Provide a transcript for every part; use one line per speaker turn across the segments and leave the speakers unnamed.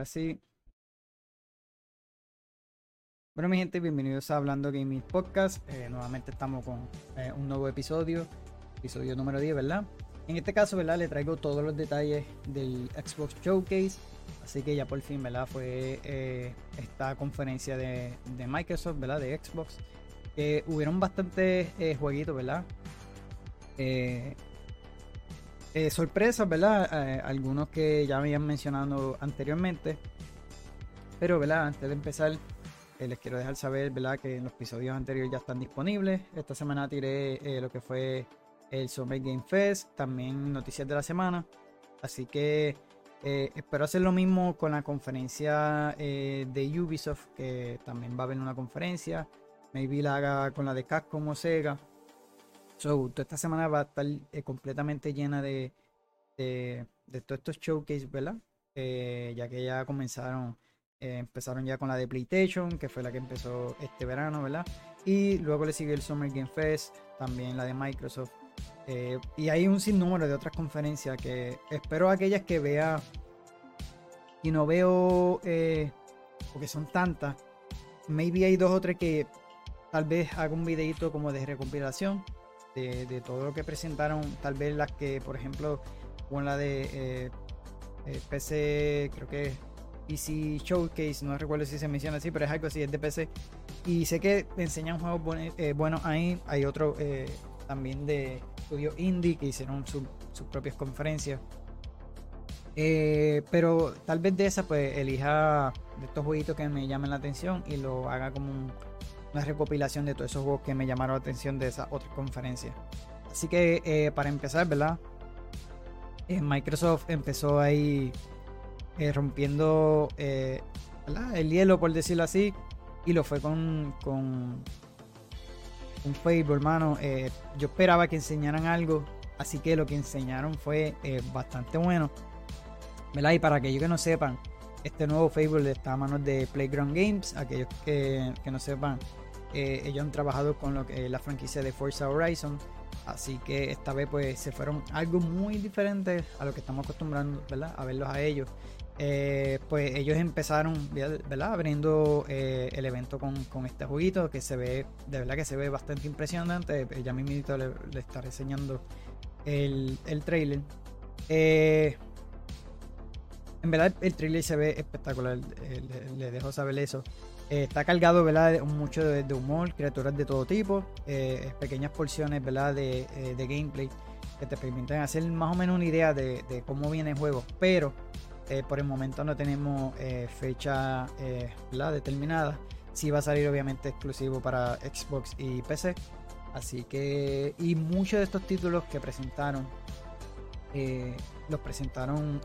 Ahora sí. Bueno, mi gente, bienvenidos a Hablando Gaming Podcast. Eh, nuevamente estamos con eh, un nuevo episodio, episodio número 10, ¿verdad? En este caso, ¿verdad? Le traigo todos los detalles del Xbox Showcase. Así que ya por fin, ¿verdad? Fue eh, esta conferencia de, de, Microsoft, ¿verdad? De Xbox. Que hubieron bastantes jueguitos, ¿verdad? Sorpresas, ¿verdad? algunos que ya habían mencionado anteriormente. Pero, ¿verdad? Antes de empezar, eh, les quiero dejar saber, ¿verdad? Que en los episodios anteriores ya están disponibles. Esta semana tiré eh, lo que fue el Summer Game Fest, también noticias de la semana. Así que eh, espero hacer lo mismo con la conferencia de Ubisoft, que también va a haber una conferencia. Maybe la haga con la de Capcom o Sega. So, toda esta semana va a estar completamente llena de, de, todos estos showcases, ¿verdad? ya que ya comenzaron eh, empezaron ya con la de PlayStation, que fue la que empezó este verano, ¿verdad? Y luego le sigue el Summer Game Fest, también la de Microsoft. Eh, y hay un sinnúmero de otras conferencias que espero aquellas que vea y no veo, eh, porque son tantas. Maybe hay dos o tres que tal vez haga un videito como de recompilación de, todo lo que presentaron. Tal vez las que, por ejemplo, con la de PC, creo que PC Showcase, no recuerdo si se menciona así, pero es algo así, es de PC. Y sé que enseñan juegos eh, buenos ahí. Hay otro eh, también de estudio indie que hicieron sus propias conferencias. Eh, pero tal vez de esa, pues elija de estos jueguitos que me llamen la atención y lo haga como una recopilación de todos esos juegos que me llamaron la atención de esas otras conferencias. Así que para empezar, ¿verdad? Microsoft empezó ahí eh, rompiendo eh, el hielo, por decirlo así, y lo fue con, con un Facebook, hermano. Eh, yo esperaba que enseñaran algo, así que lo que enseñaron fue bastante bueno. ¿verdad? Y para aquellos que no sepan, este nuevo Facebook está a manos de Playground Games. Aquellos que, no sepan, ellos han trabajado con lo que, la franquicia de Forza Horizon. Así que esta vez pues se fueron algo muy diferente a lo que estamos acostumbrando, ¿verdad? A verlos a ellos. Eh, pues ellos empezaron, ¿verdad? Abriendo eh, el evento con, este jueguito que se ve, de verdad que se ve bastante impresionante. Eh, ya mismo le, le estaré enseñando el, el trailer. en verdad el trailer se ve espectacular, le, dejo saber eso. Está cargado, ¿verdad? Mucho de, humor, criaturas de todo tipo, pequeñas porciones, ¿verdad? De, gameplay que te permiten hacer más o menos una idea de, de cómo viene el juego. Pero eh, por el momento no tenemos eh, fecha eh, determinada. Sí va a salir obviamente exclusivo para Xbox y PC. Así que, y muchos de estos títulos que presentaron, los presentaron,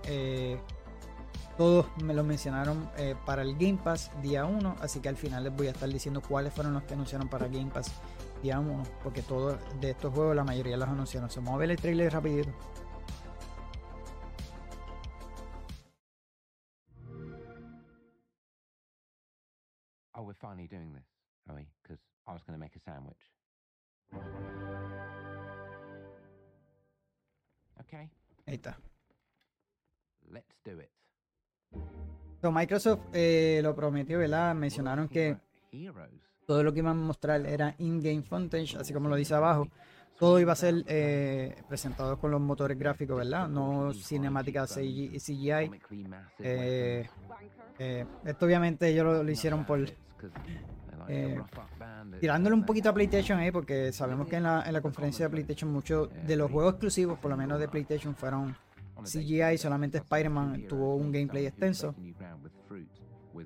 todos me los mencionaron para el Game Pass día 1. Así que al final les voy a estar diciendo cuáles fueron los que anunciaron para Game Pass día 1. Porque todos de estos juegos, la mayoría los anunciaron. Se mueve el trailer rapidito. Oh, we're finally doing this, are we? Because I was going to make a sandwich. Okay. Ahí está. Let's do it. So, Microsoft eh, lo prometió, ¿verdad? Mencionaron que todo lo que iban a mostrar era in-game footage, así como lo dice abajo. Todo iba a ser eh, presentado con los motores gráficos, ¿verdad? No cinemática CGI. Eh, esto obviamente ellos lo, hicieron por tirándole un poquito a PlayStation ahí, porque sabemos que en la conferencia de PlayStation muchos de los juegos exclusivos, por lo menos de PlayStation, fueron CGI, solamente Spider-Man tuvo un gameplay extenso.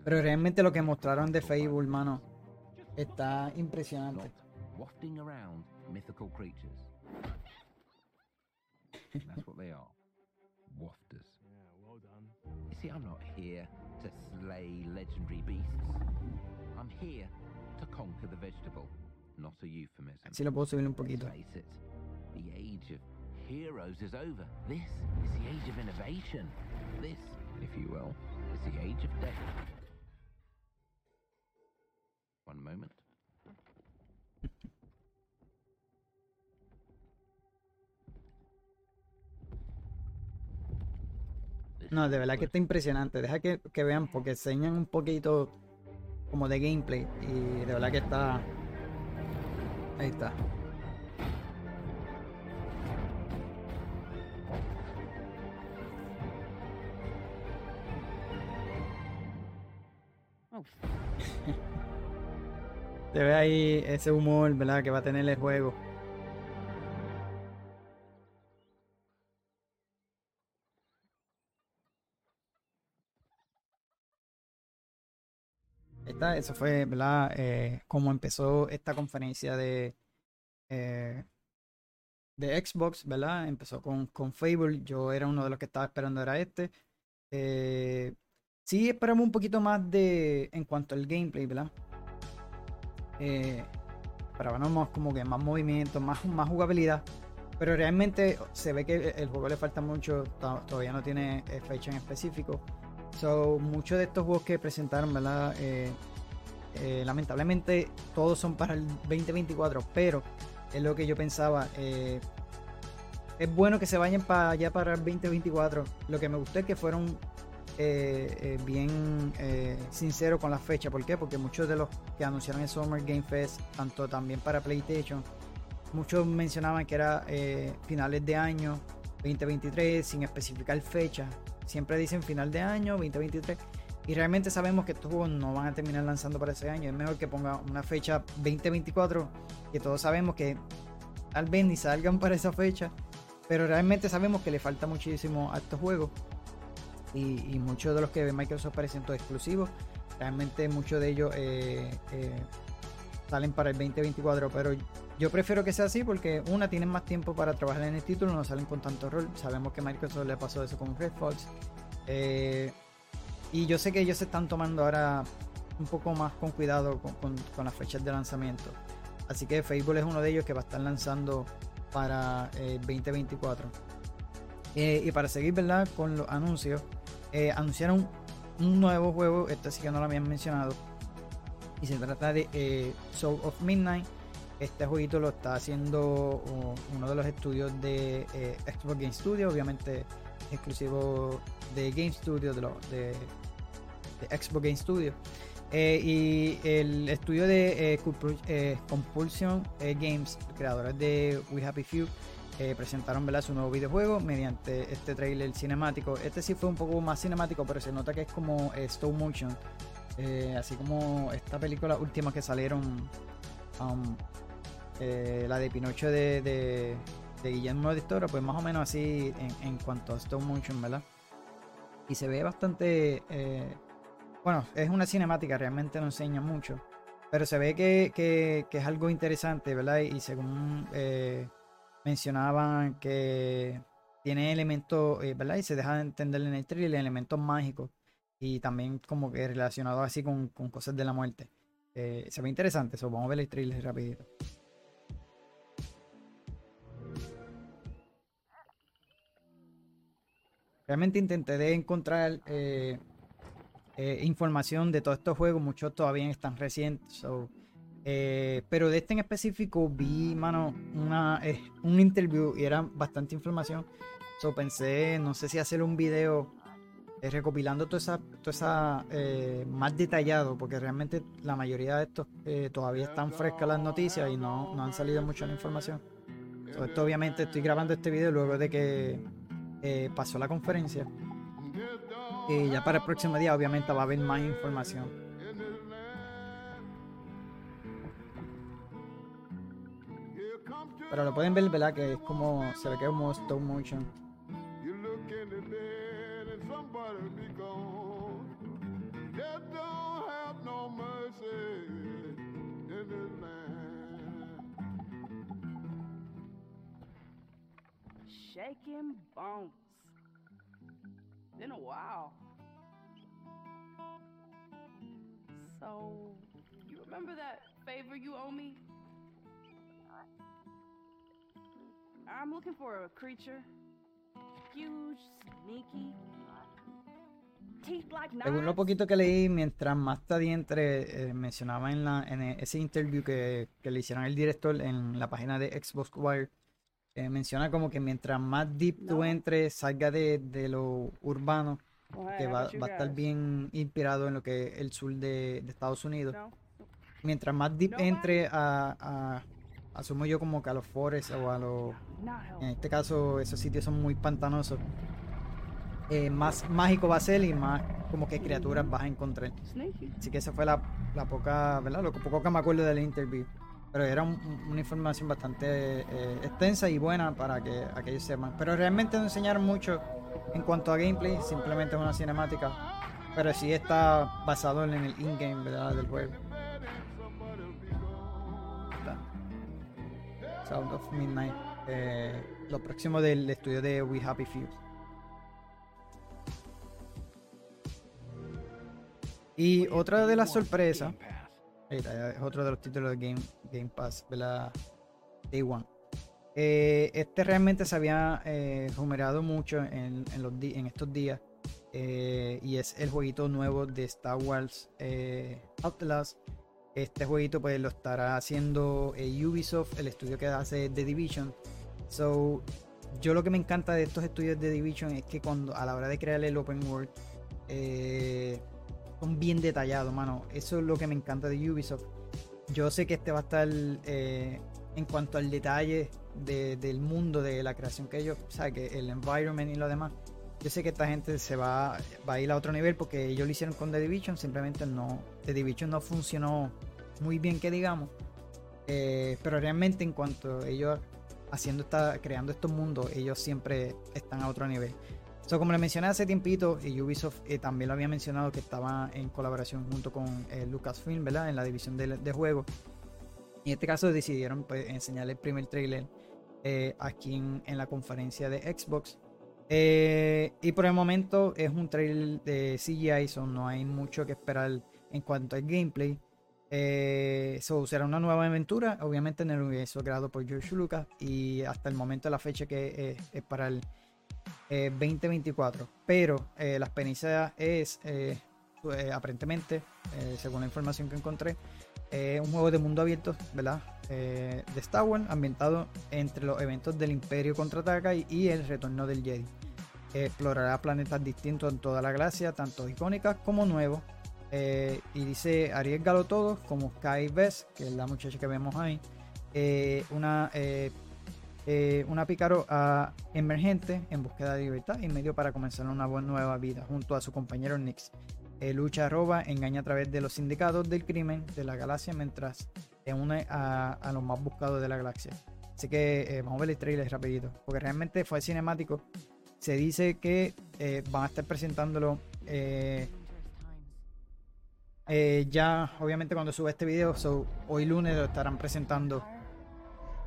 Pero realmente lo que mostraron de Facebook, hermano, está impresionante. See, I'm not here to slay legendary beasts. I'm here to conquer the vegetable, not a euphemism. Si lo puedo subir un poquito. Heroes is over. This is the age of innovation. This, if you will, is the age of death. One moment. No, de verdad que está impresionante. Deja que, que vean porque enseñan un poquito como de gameplay y de verdad que está... Ahí está. Se ve ahí ese humor, ¿verdad? Que va a tener el juego. Esta, eso fue, ¿verdad? Eh, como empezó esta conferencia de, eh, de Xbox, ¿verdad? Empezó con, con Fable. Yo era uno de los que estaba esperando, era este. Eh, sí, esperamos un poquito más de en cuanto al gameplay, ¿verdad? Eh, esperábamos como que más movimiento, más, más jugabilidad. Pero realmente se ve que el juego le falta mucho, todavía no tiene eh, fecha en específico. So, muchos de estos juegos que presentaron, ¿verdad? Eh, eh, lamentablemente todos son para el 2024, pero es lo que yo pensaba. es bueno que se vayan para allá para el 2024. Lo que me gustó es que fueron bien sinceros con la fecha. ¿Por qué? Porque muchos de los que anunciaron el Summer Game Fest, tanto también para PlayStation, Muchos mencionaban que era eh, finales de año 2023 sin especificar fecha. Siempre dicen final de año 2023. Y realmente sabemos que estos juegos no van a terminar lanzando para ese año. Es mejor que ponga una fecha 2024, que todos sabemos que tal vez ni salgan para esa fecha. Pero realmente sabemos que le falta muchísimo a estos juegos. Y, muchos de los que Microsoft presentó exclusivos, realmente muchos de ellos eh, eh, salen para el 2024. Pero yo prefiero que sea así porque una tienen más tiempo para trabajar en el título, no salen con tanto rol. Sabemos que Microsoft le pasó eso con Red Fox. Eh, y yo sé que ellos se están tomando ahora un poco más con cuidado con, las fechas de lanzamiento. Así que Facebook es uno de ellos que va a estar lanzando para 2024. Eh, eh, y para seguir ¿verdad? con los anuncios, anunciaron un nuevo juego, este sí que no lo habían mencionado. Y se trata de Soul of Midnight este jueguito lo está haciendo uno de los estudios de eh, Xbox Game Studio, obviamente exclusivo de Game Studio, de, de, Xbox Game Studio. Eh, y el estudio de eh, Compulsion Games, creadores de We Happy Few, presentaron ¿verdad? su nuevo videojuego mediante este trailer cinemático. Este sí fue un poco más cinemático, pero se nota que es como stop motion. así como esta película última que salieron um, eh, la de Pinocho de, Guillermo de Toro, pues más o menos así en, cuanto a stop motion, ¿verdad? Y se ve bastante. Eh, bueno, es una cinemática, realmente no enseña mucho. Pero se ve que, es algo interesante, ¿verdad? Y según eh, mencionaban que tiene elementos, ¿verdad? Y se deja entender en el trailer elementos mágicos. Y también como que relacionados así con, cosas de la muerte. se ve interesante eso. Vamos a ver el trailer rapidito. Realmente intenté de encontrar eh, eh, información de todos estos juegos, muchos todavía están recientes. Eh, pero de este en específico vi, mano, una, un interview y era bastante información. So, pensé, no sé si hacer un video recopilando toda esa, toda esa más detallado, porque realmente la mayoría de estos todavía están frescas las noticias y no, no han salido mucho la información. esto obviamente estoy grabando este video luego de que eh, pasó la conferencia. Y ya para el próximo día obviamente va a haber más información. Pero lo pueden ver, ¿verdad? Que es como, se ve que es como stop motion. shaking bones. Been a while. So, you remember that favor you owe me? I'm looking for a creature. Huge, sneaky. Según lo poquito que leí, mientras más Tadientre eh, mencionaba en, la, en ese interview que, que le hicieron el director en la página de Xbox Wire, eh, menciona como que mientras más deep tú entres, salga de, lo urbano, que va, va a estar bien inspirado en lo que es el sur de, de Estados Unidos. Mientras más deep entre a, a- asumo yo como que a los forests o a los, en este caso esos sitios son muy pantanosos, eh, más mágico va a ser y más como que criaturas vas a encontrar. Así que esa fue la, la poca, ¿verdad? Lo poco que me acuerdo del interview. Pero era un- una información bastante eh, extensa y buena para que aquellos sepan. Pero realmente no enseñaron mucho en cuanto a gameplay, simplemente es una cinemática. Pero sí está basado en el in-game, ¿verdad? Del juego. Sound of Midnight. eh, lo próximo del estudio de We Happy Few. Y otra de las sorpresas, es otro de los títulos de Game, Game Pass, la Day One. Eh, este realmente se había eh, rumoreado mucho en estos días. eh, y es el jueguito nuevo de Star Wars eh, Outlast. Este jueguito pues lo estará haciendo eh, Ubisoft, el estudio que hace The Division. So, yo lo que me encanta de estos estudios de Division es que cuando a la hora de crear el open world eh, son bien detallados, mano. Eso es lo que me encanta de Ubisoft. Yo sé que este va a estar eh, en cuanto al detalle de- del mundo, de la creación que ellos, o sea, que el environment y lo demás. Yo sé que esta gente se va, va a ir a otro nivel porque ellos lo hicieron con The Division, simplemente no, The Division no funcionó muy bien que digamos. Eh, pero realmente en cuanto ellos haciendo esta, creando estos mundos, ellos siempre están a otro nivel. So, como le mencioné hace tiempito, y Ubisoft eh, también lo había mencionado que estaba en colaboración junto con eh, Lucasfilm, ¿verdad? En la división de, de juegos. En este caso decidieron pues, enseñar el primer trailer eh, aquí en, en la conferencia de Xbox. Eh, y por el momento es un trailer de CGI, so no hay mucho que esperar en cuanto al gameplay. Eh, so, será una nueva aventura, obviamente en el universo creado por George Lucas y hasta el momento la fecha que es, para el eh, 2024. Pero eh, la experiencia es, eh, eh, aparentemente, eh, según la información que encontré, eh, un juego de mundo abierto, ¿verdad? Eh, de Star Wars, ambientado entre los eventos del Imperio contraataca y, y el retorno del Jedi. Explorará planetas distintos en toda la galaxia, tanto icónicas como nuevos. Eh, y dice arriesgalo todo, como Sky Bess, que es la muchacha que vemos ahí. eh, una eh, eh, una pícaro ah, emergente en búsqueda de libertad y medio para comenzar una buena nueva vida junto a su compañero Nix. Lucha, roba, engaña a través de los sindicatos del crimen de la galaxia mientras se une a, a los más buscados de la galaxia. Así que vamos a ver el trailer rapidito, porque realmente fue cinemático. Se dice que van a estar presentándolo eh, ya, obviamente cuando suba este video, so, hoy lunes lo estarán presentando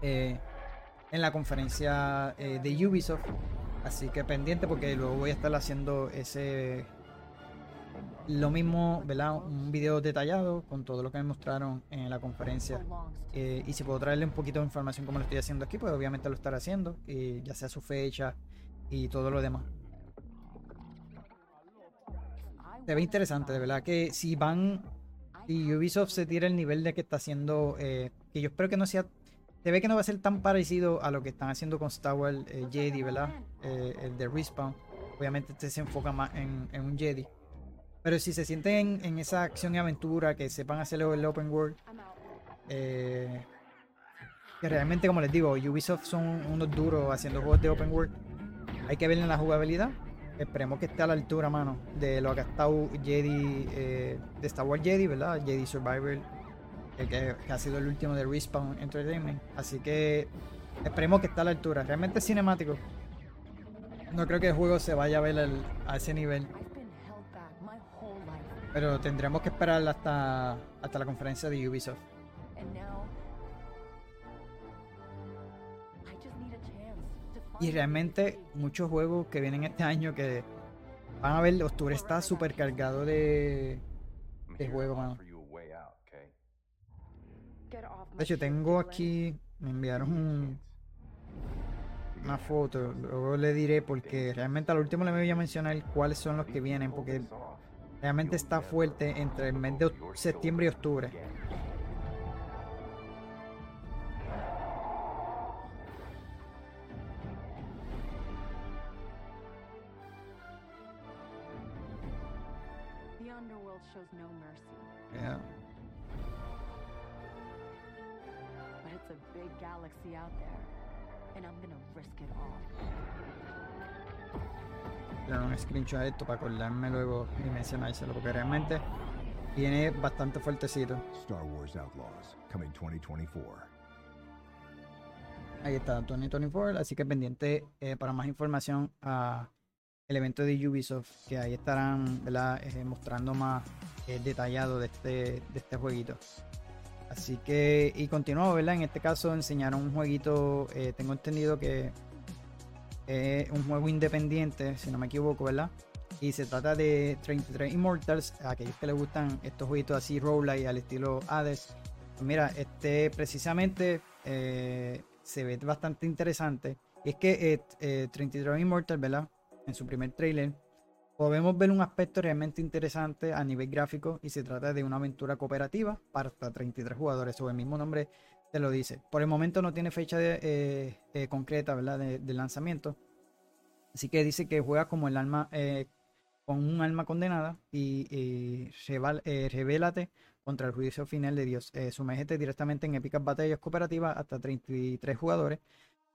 eh, en la conferencia eh, de Ubisoft. Así que pendiente porque luego voy a estar haciendo ese lo mismo, ¿verdad? Un video detallado con todo lo que me mostraron en la conferencia. Eh, y si puedo traerle un poquito de información como lo estoy haciendo aquí, pues obviamente lo estaré haciendo, y ya sea su fecha y todo lo demás. Se ve interesante, de verdad que si van y Ubisoft se tira el nivel de que está haciendo, eh, que yo espero que no sea, se ve que no va a ser tan parecido a lo que están haciendo con Star Wars eh, Jedi, ¿verdad? Eh, el de Respawn. Obviamente este se enfoca más en, en un Jedi. Pero si se sienten en, en esa acción y aventura, que sepan hacerlo el open world, que realmente, como les digo, Ubisoft son unos duros haciendo juegos de open world. Hay que ver en la jugabilidad. Esperemos que esté a la altura, mano, de lo que ha estado Jedi, eh, de Star Wars Jedi, ¿verdad? Jedi Survivor, el que, que ha sido el último de Respawn Entertainment. Así que esperemos que esté a la altura. Realmente es cinemático. No creo que el juego se vaya a ver a ese nivel. Pero tendremos que esperar hasta, hasta la conferencia de Ubisoft. Y realmente muchos juegos que vienen este año que van a ver, octubre está súper cargado de, de juego, mano. De hecho, tengo aquí, me enviaron un- una foto, luego le diré porque realmente al último le voy a mencionar cuáles son los que vienen, porque realmente está fuerte entre el mes de septiembre y octubre. Un screenshot de esto para acordarme luego y mencionárselo, porque realmente viene bastante fuertecito.
Star Wars Outlaws, coming 2024.
Ahí está, 2024, así que pendiente eh, para más información a el evento de Ubisoft, que ahí estarán. Eh, mostrando más eh, detallado de este, de este jueguito. Así que, y continuamos, ¿verdad? En este caso enseñaron un jueguito, eh, tengo entendido que es un juego independiente, si no me equivoco, ¿verdad? Y se trata de 33 Immortals, a aquellos que les gustan estos jueguitos así, roguelike al estilo Hades. Pues mira, este precisamente eh, se ve bastante interesante. Y es que eh, eh, 33 Immortals, ¿verdad? En su primer trailer, podemos ver un aspecto realmente interesante a nivel gráfico y se trata de una aventura cooperativa para hasta 33 jugadores, o el mismo nombre te lo dice. Por el momento no tiene fecha eh, eh, concreta, ¿verdad? De, lanzamiento. Así que dice que juega como el alma, eh, con un alma condenada y, reval- revélate contra el juicio final de Dios. Sumérgete directamente en épicas batallas cooperativas hasta 33 jugadores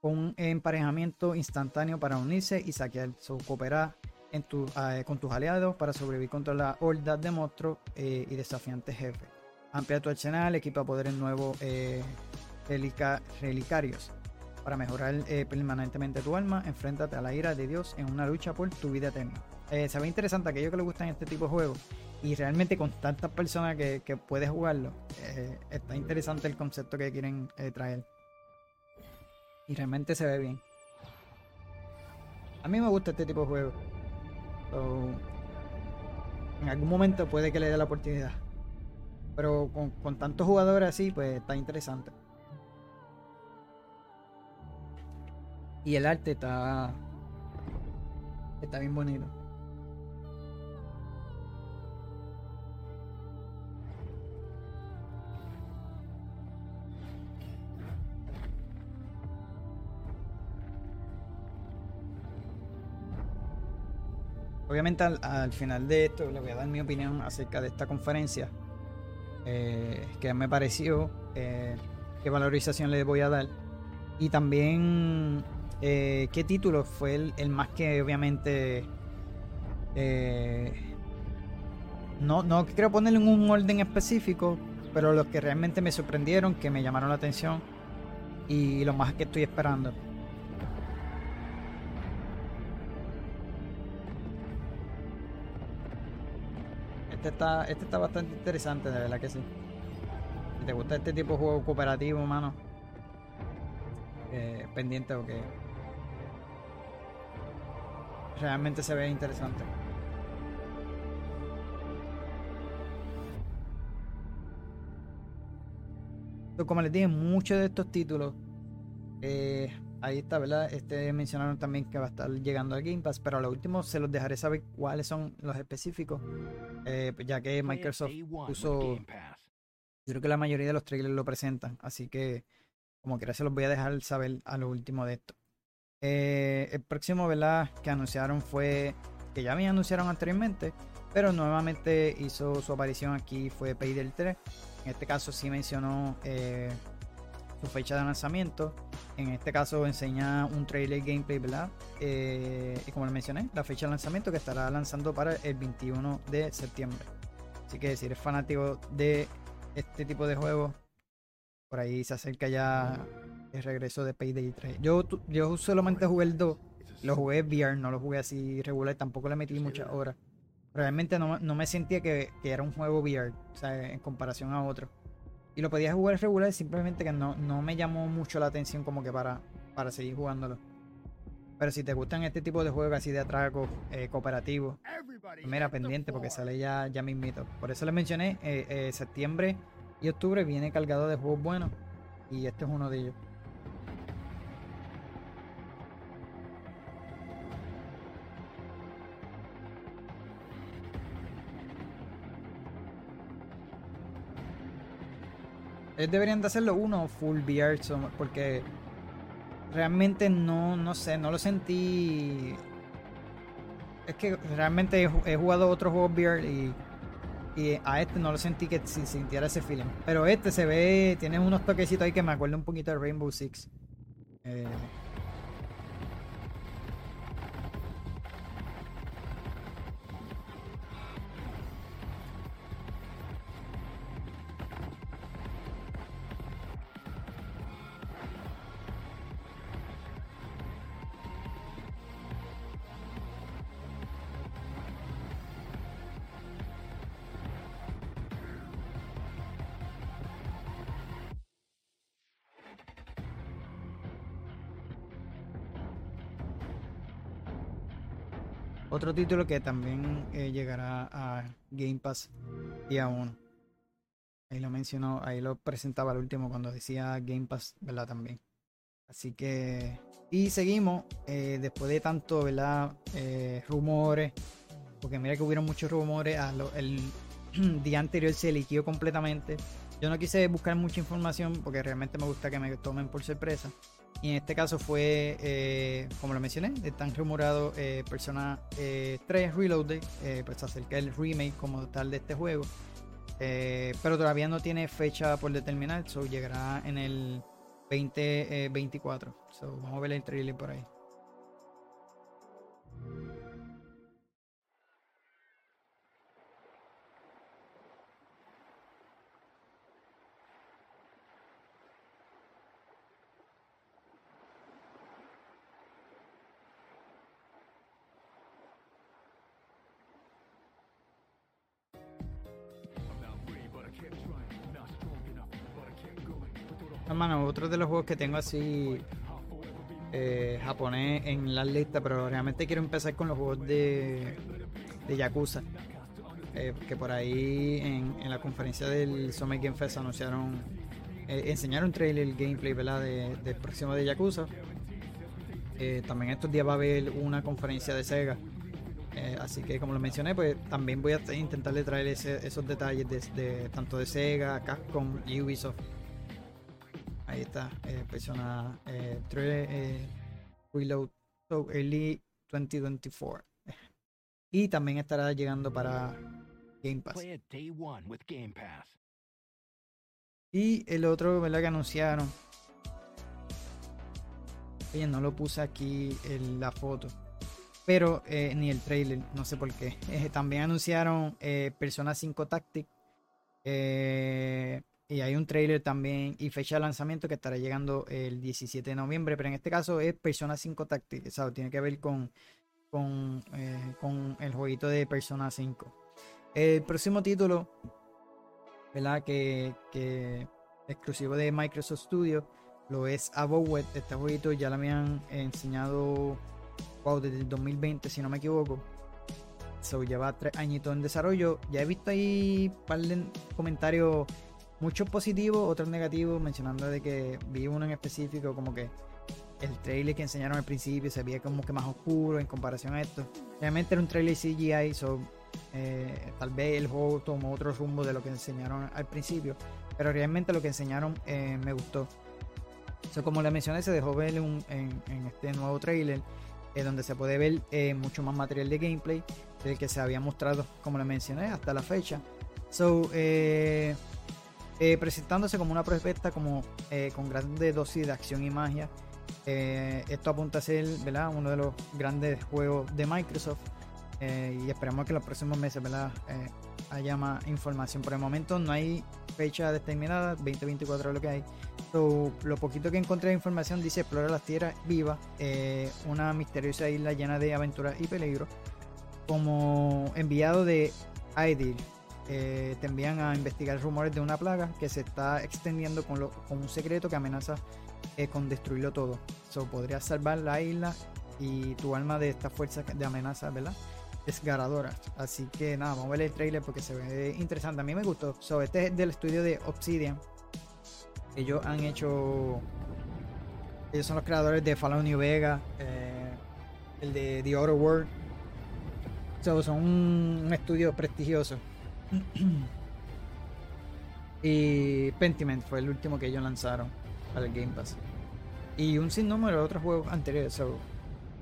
con un emparejamiento instantáneo para unirse y saquear. So, cooperar con tus aliados para sobrevivir contra la horda de monstruos y desafiantes jefes. Amplia tu arsenal, equipa poderes nuevos eh, relica- relicarios. Para mejorar eh, permanentemente tu alma, enfréntate a la ira de Dios en una lucha por tu vida eterna. Eh, se ve interesante a aquellos que les gustan este tipo de juegos y realmente con tantas personas que, puedes jugarlo, eh, está interesante el concepto que quieren eh, traer. Y realmente se ve bien. A mí me gusta este tipo de juegos. En algún momento puede que le dé la oportunidad. Pero con, con tantos jugadores así, pues está interesante. Y el arte está. Está bien bonito. Obviamente al, al final de esto le voy a dar mi opinión acerca de esta conferencia. Eh, que me pareció, eh, qué valorización le voy a dar. Y también eh, qué título fue el, el más que obviamente... eh, no, no quiero ponerlo en un orden específico, pero los que realmente me sorprendieron, que me llamaron la atención y lo más que estoy esperando. Este está, este está bastante interesante, de verdad que sí. Si te gusta este tipo de juego cooperativo, mano, eh, pendiente o que realmente se ve interesante. Como les dije, muchos de estos títulos, eh, ahí está, ¿verdad? Este mencionaron también que va a estar llegando al Game Pass, pero a lo último se los dejaré saber cuáles son los específicos, eh, ya que Microsoft puso, yo creo que la mayoría de los trailers lo presentan, así que como quiera se los voy a dejar saber a lo último de esto. Eh, el próximo, ¿verdad? Que anunciaron fue, que ya me anunciaron anteriormente, pero nuevamente hizo su aparición aquí, fue Payday 3. En este caso sí mencionó eh, su fecha de lanzamiento. En este caso enseña un trailer gameplay, ¿verdad? Eh, y como les mencioné, la fecha de lanzamiento que estará lanzando para el 21 de septiembre. Así que si eres fanático de este tipo de juegos, por ahí se acerca ya el regreso de Payday 3. Yo, yo solamente jugué el 2, lo jugué VR, no lo jugué así regular, tampoco le metí muchas horas. Realmente no, no me sentía que, que era un juego VR, o sea, en comparación a otro. Y lo podía jugar regular, simplemente que no, no me llamó mucho la atención como que para, para seguir jugándolo. Pero si te gustan este tipo de juegos así de atraco, eh, cooperativo, pues mira, pendiente porque sale ya, ya mismito. Por eso les mencioné, eh, eh, septiembre y octubre viene cargado de juegos buenos. Y este es uno de ellos. Ellos deberían de hacerlo uno full VR porque realmente no, no sé, no lo sentí. Es que realmente he jugado otros juegos VR y Y a este no lo sentí que si sintiera ese feeling. Pero este se ve, tiene unos toquecitos ahí que me acuerda un poquito de Rainbow Six. Eh, Otro título que también eh, llegará a Game Pass día 1. Ahí lo mencionó, ahí lo presentaba al último cuando decía Game Pass, ¿verdad? También. Así que. Y seguimos, eh, después de tanto, ¿verdad? Eh, rumores. Porque mira que hubieron muchos rumores. a lo- el día anterior se liquió completamente. Yo no quise buscar mucha información porque realmente me gusta que me tomen por sorpresa. Y en este caso fue, eh, como lo mencioné, están rumorados eh, Persona eh, 3 Reloaded, eh, pues acerca del remake como tal de este juego. Eh, pero todavía no tiene fecha por determinar, so llegará en el 2024. so, vamos a ver el trailer por ahí. Otro de los juegos que tengo así eh, japonés en la lista, pero realmente quiero empezar con los juegos de, de Yakuza. Eh, que por ahí en, en la conferencia del Summer Game Fest anunciaron, eh, enseñaron trailer, el gameplay ¿verdad? De, del próximo de Yakuza. Eh, también estos días va a haber una conferencia de Sega. Eh, así que como lo mencioné, pues también voy a intentarle traer ese- esos detalles de, de- tanto de Sega, Capcom y Ubisoft. Ahí está, eh, persona eh, 3 eh, Reload so Early 2024. Y también estará llegando para Game Pass.
Play it day one with Game Pass.
Y el otro, ¿verdad? Que anunciaron. Oye, no lo puse aquí en la foto. Pero eh, ni el trailer, no sé por qué. Eh, también anunciaron eh, Persona 5 Tactic. eh, y hay un trailer también y fecha de lanzamiento que estará llegando el 17 de noviembre. Pero en este caso es Persona 5 Tactic. O tiene que ver con, con, eh, con el jueguito de Persona 5. El próximo título ¿verdad? Que, que exclusivo de Microsoft Studio lo es Abowet. Este jueguito ya lo habían enseñado wow, desde el 2020, si no me equivoco. So, lleva tres añitos en desarrollo. Ya he visto ahí un par de comentarios, muchos positivos, otros negativos, mencionando de que vi uno en específico, como que el trailer que enseñaron al principio se veía como que más oscuro en comparación a esto. Realmente era un trailer CGI, so eh, tal vez el juego tomó otro rumbo de lo que enseñaron al principio, pero realmente lo que enseñaron eh, me gustó. So, como le mencioné, se dejó ver un- en, este nuevo trailer eh, donde se puede ver mucho más material de gameplay del que se había mostrado, como le mencioné, hasta la fecha. So, eh, eh, presentándose como una prospecta como eh, con grande dosis de acción y magia. Eh, esto apunta a ser uno de los grandes juegos de Microsoft y esperamos que en los próximos meses haya más información. Por el momento no hay fecha determinada, 2024 es lo que hay. So, lo poquito que encontré de información dice explora las tierras vivas, una misteriosa isla llena de aventuras y peligro. Como enviado de Aedir, eh, te envían a investigar rumores de una plaga que se está extendiendo con, un secreto que amenaza eh, con destruirlo todo. So, podrías salvar la isla y tu alma de estas fuerzas de amenaza, ¿verdad? Desgarradoras. Así que nada, vamos a ver el trailer porque se ve interesante. A mí me gustó. So, este es del estudio de Obsidian. Ellos han hecho. Ellos son los creadores de Fallout New Vega, eh, el de The Outer World. So, son un estudio prestigioso. y Pentiment fue el último que ellos lanzaron para el Game Pass. Y un sinnúmero de otros juegos anteriores.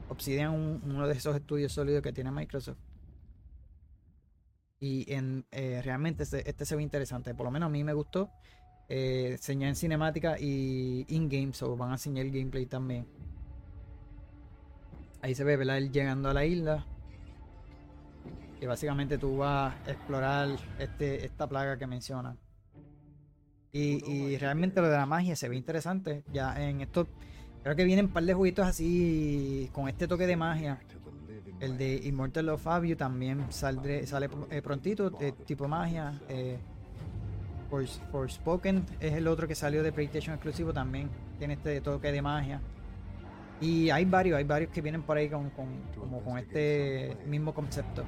Obsidian, un- uno de esos estudios sólidos que tiene Microsoft. Y en, eh, realmente este, este se ve interesante. Por lo menos a mí me gustó. Eh, en cinemática y in-game, so van a enseñar el gameplay también. Ahí se ve, ¿verdad? Llegando a la isla. Y básicamente tú vas a explorar este, esta plaga que menciona. Y, y realmente lo de la magia se ve interesante. Ya en esto, creo que vienen un par de jueguitos así con este toque de magia. El de Immortal of Fabio también saldré, sale eh, prontito, tipo magia. Eh, Fors- Forspoken es el otro que salió de PlayStation exclusivo también. Tiene este toque de magia. Y hay varios, hay varios que vienen por ahí con, con- como con este mismo concepto.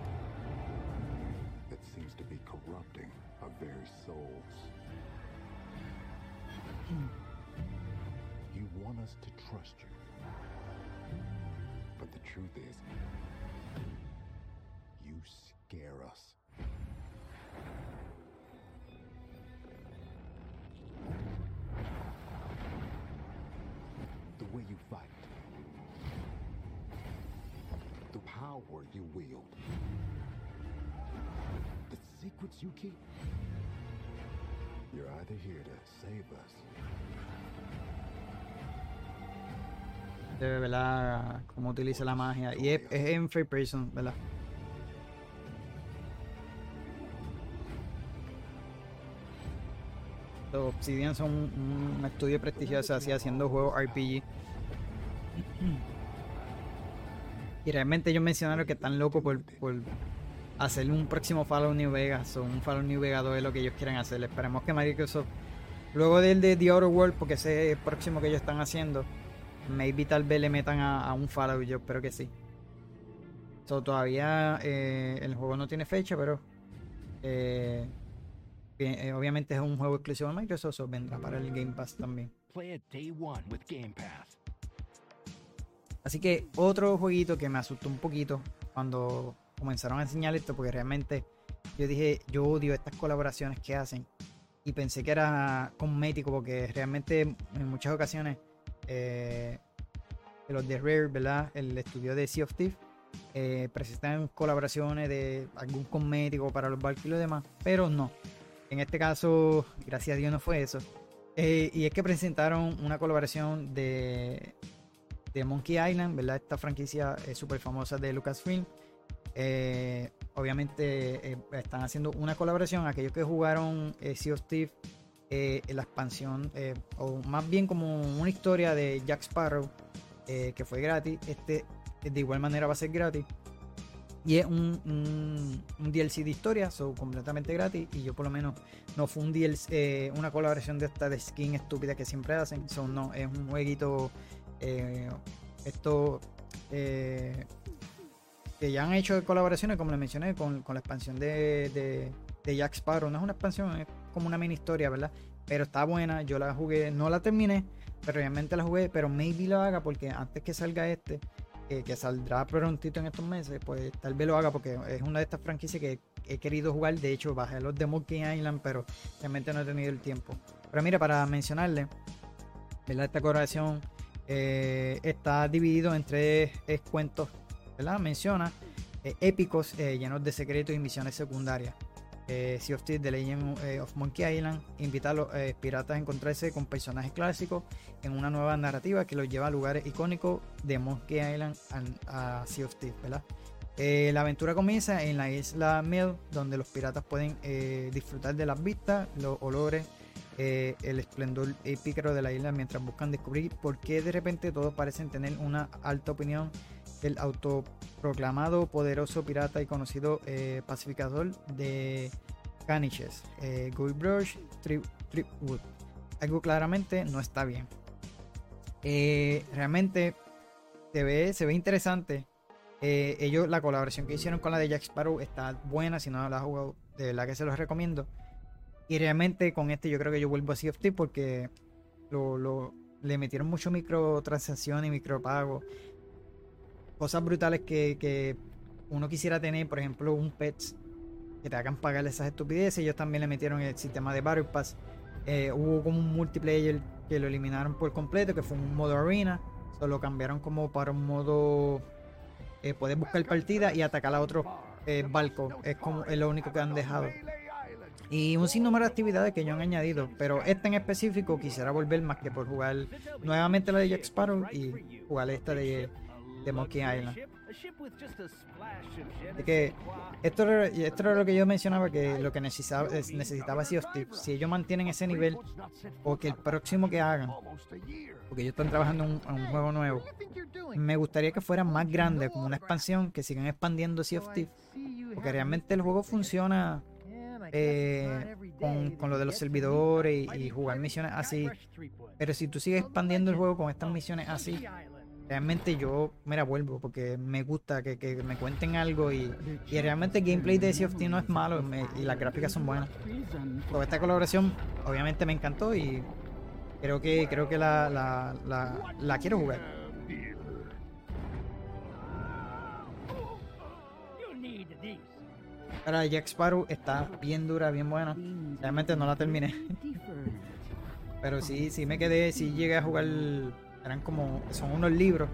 You keep. You're either here to save us
De verdad, cómo utiliza la magia. Y es, es en free person, ¿verdad? Los Obsidian son un, un estudio prestigioso así haciendo juegos RPG. Y realmente ellos mencionaron que están locos por, por hacer un próximo Fallout New Vegas o un Fallout New Vegas 2 es lo que ellos quieren hacer. Esperemos que Microsoft, luego del de The Outer World, porque ese es el próximo que ellos están haciendo, maybe tal vez le metan a, a un Fallout, yo espero que sí. So, todavía eh, el juego no tiene fecha, pero eh, eh, obviamente es un juego exclusivo de Microsoft, so vendrá para el Game Pass también.
Play it day one with Game Pass.
Así que otro jueguito que me asustó un poquito cuando comenzaron a enseñar esto, porque realmente yo dije, yo odio estas colaboraciones que hacen. Y pensé que era cosmético, porque realmente en muchas ocasiones eh, los de Rare, ¿verdad? El estudio de Sea of Thieves eh, presentan colaboraciones de algún cosmético para los barcos y lo demás, pero no. En este caso, gracias a Dios no fue eso. Eh, y es que presentaron una colaboración de, de Monkey Island, ¿verdad? Esta franquicia es súper famosa de Lucasfilm. Eh, obviamente eh, están haciendo una colaboración. Aquellos que jugaron eh, Sea of Thieves, eh, la expansión, o más bien como una historia de Jack Sparrow, que fue gratis. Este de igual manera va a ser gratis. Y es un, un, DLC de historia, so completamente gratis. Y yo por lo menos no fue un DLC, una colaboración de esta de skin estúpida que siempre hacen. So, no, es un jueguito. esto que ya han hecho colaboraciones, como les mencioné, con, con la expansión de, de, de Jack Sparrow. No es una expansión, es como una mini historia, ¿verdad? Pero está buena, yo la jugué, no la terminé, pero realmente la jugué, pero maybe lo haga porque antes que salga este, que saldrá prontito en estos meses, pues tal vez lo haga porque es una de estas franquicias que he querido jugar. De hecho, bajé los de Monkey Island, pero realmente no he tenido el tiempo. Pero mira, para mencionarle, ¿verdad? Esta colaboración eh, está dividido en tres cuentos, Menciona eh, épicos eh, llenos de secretos y misiones secundarias. Eh, sea of Thieves, The Legend of Monkey Island invita a los piratas a encontrarse con personajes clásicos en una nueva narrativa que los lleva a lugares icónicos de Monkey Island a, Sea of Thieves, la aventura comienza en la isla Mill, donde los piratas pueden disfrutar de las vistas, los olores, el esplendor épico de la isla mientras buscan descubrir por qué de repente todos parecen tener una alta opinión del autoproclamado poderoso pirata y conocido eh, pacificador de caniches, eh, Threep- Threepwood. Algo claramente no está bien. Eh, realmente se ve, se ve interesante. Eh, ellos, la colaboración que hicieron con la de Jack Sparrow está buena. Si no la has jugado, de verdad que se los recomiendo. Y realmente con este yo creo que yo vuelvo a Sea of porque lo, lo- le metieron mucho microtransacciones y micropago. Cosas brutales que, uno quisiera tener, por ejemplo, un pets que te hagan pagar esas estupideces. Ellos también le metieron el sistema de Battle Pass. Eh, hubo como un multiplayer que lo eliminaron por completo, que fue un modo arena. Solo cambiaron como para un modo. Eh, puedes buscar partida y atacar a otros eh, barcos, es como es lo único que han dejado. Y un sinnúmero de actividades que yo han añadido, pero esta en específico quisiera volver más que por jugar nuevamente la de Jack Sparrow y jugar esta de, de Monkey Island. Así que esto, esto era lo que yo mencionaba, que lo que necesitaba, es- necesitaba Sea of Thieves. Si ellos mantienen ese nivel, o que el próximo que hagan, porque ellos están trabajando en un, en un juego nuevo, me gustaría que fuera más grande, como una expansión, que sigan expandiendo Sea of Thieves, porque realmente el juego funciona eh, con, con lo de los servidores y, y jugar misiones así. Pero si tú sigues expandiendo el juego con estas misiones así, realmente yo, mira, vuelvo porque me gusta que, que me cuenten algo y, y realmente el gameplay de Sea of Thieves no es malo y las gráficas son buenas. Toda esta colaboración obviamente me encantó y creo que creo que la, la, la, la quiero jugar. Ahora Jack Sparrow está bien dura, bien buena. Realmente no la terminé. Pero sí, sí me quedé, sí llegué a jugar, eran como, son unos libros.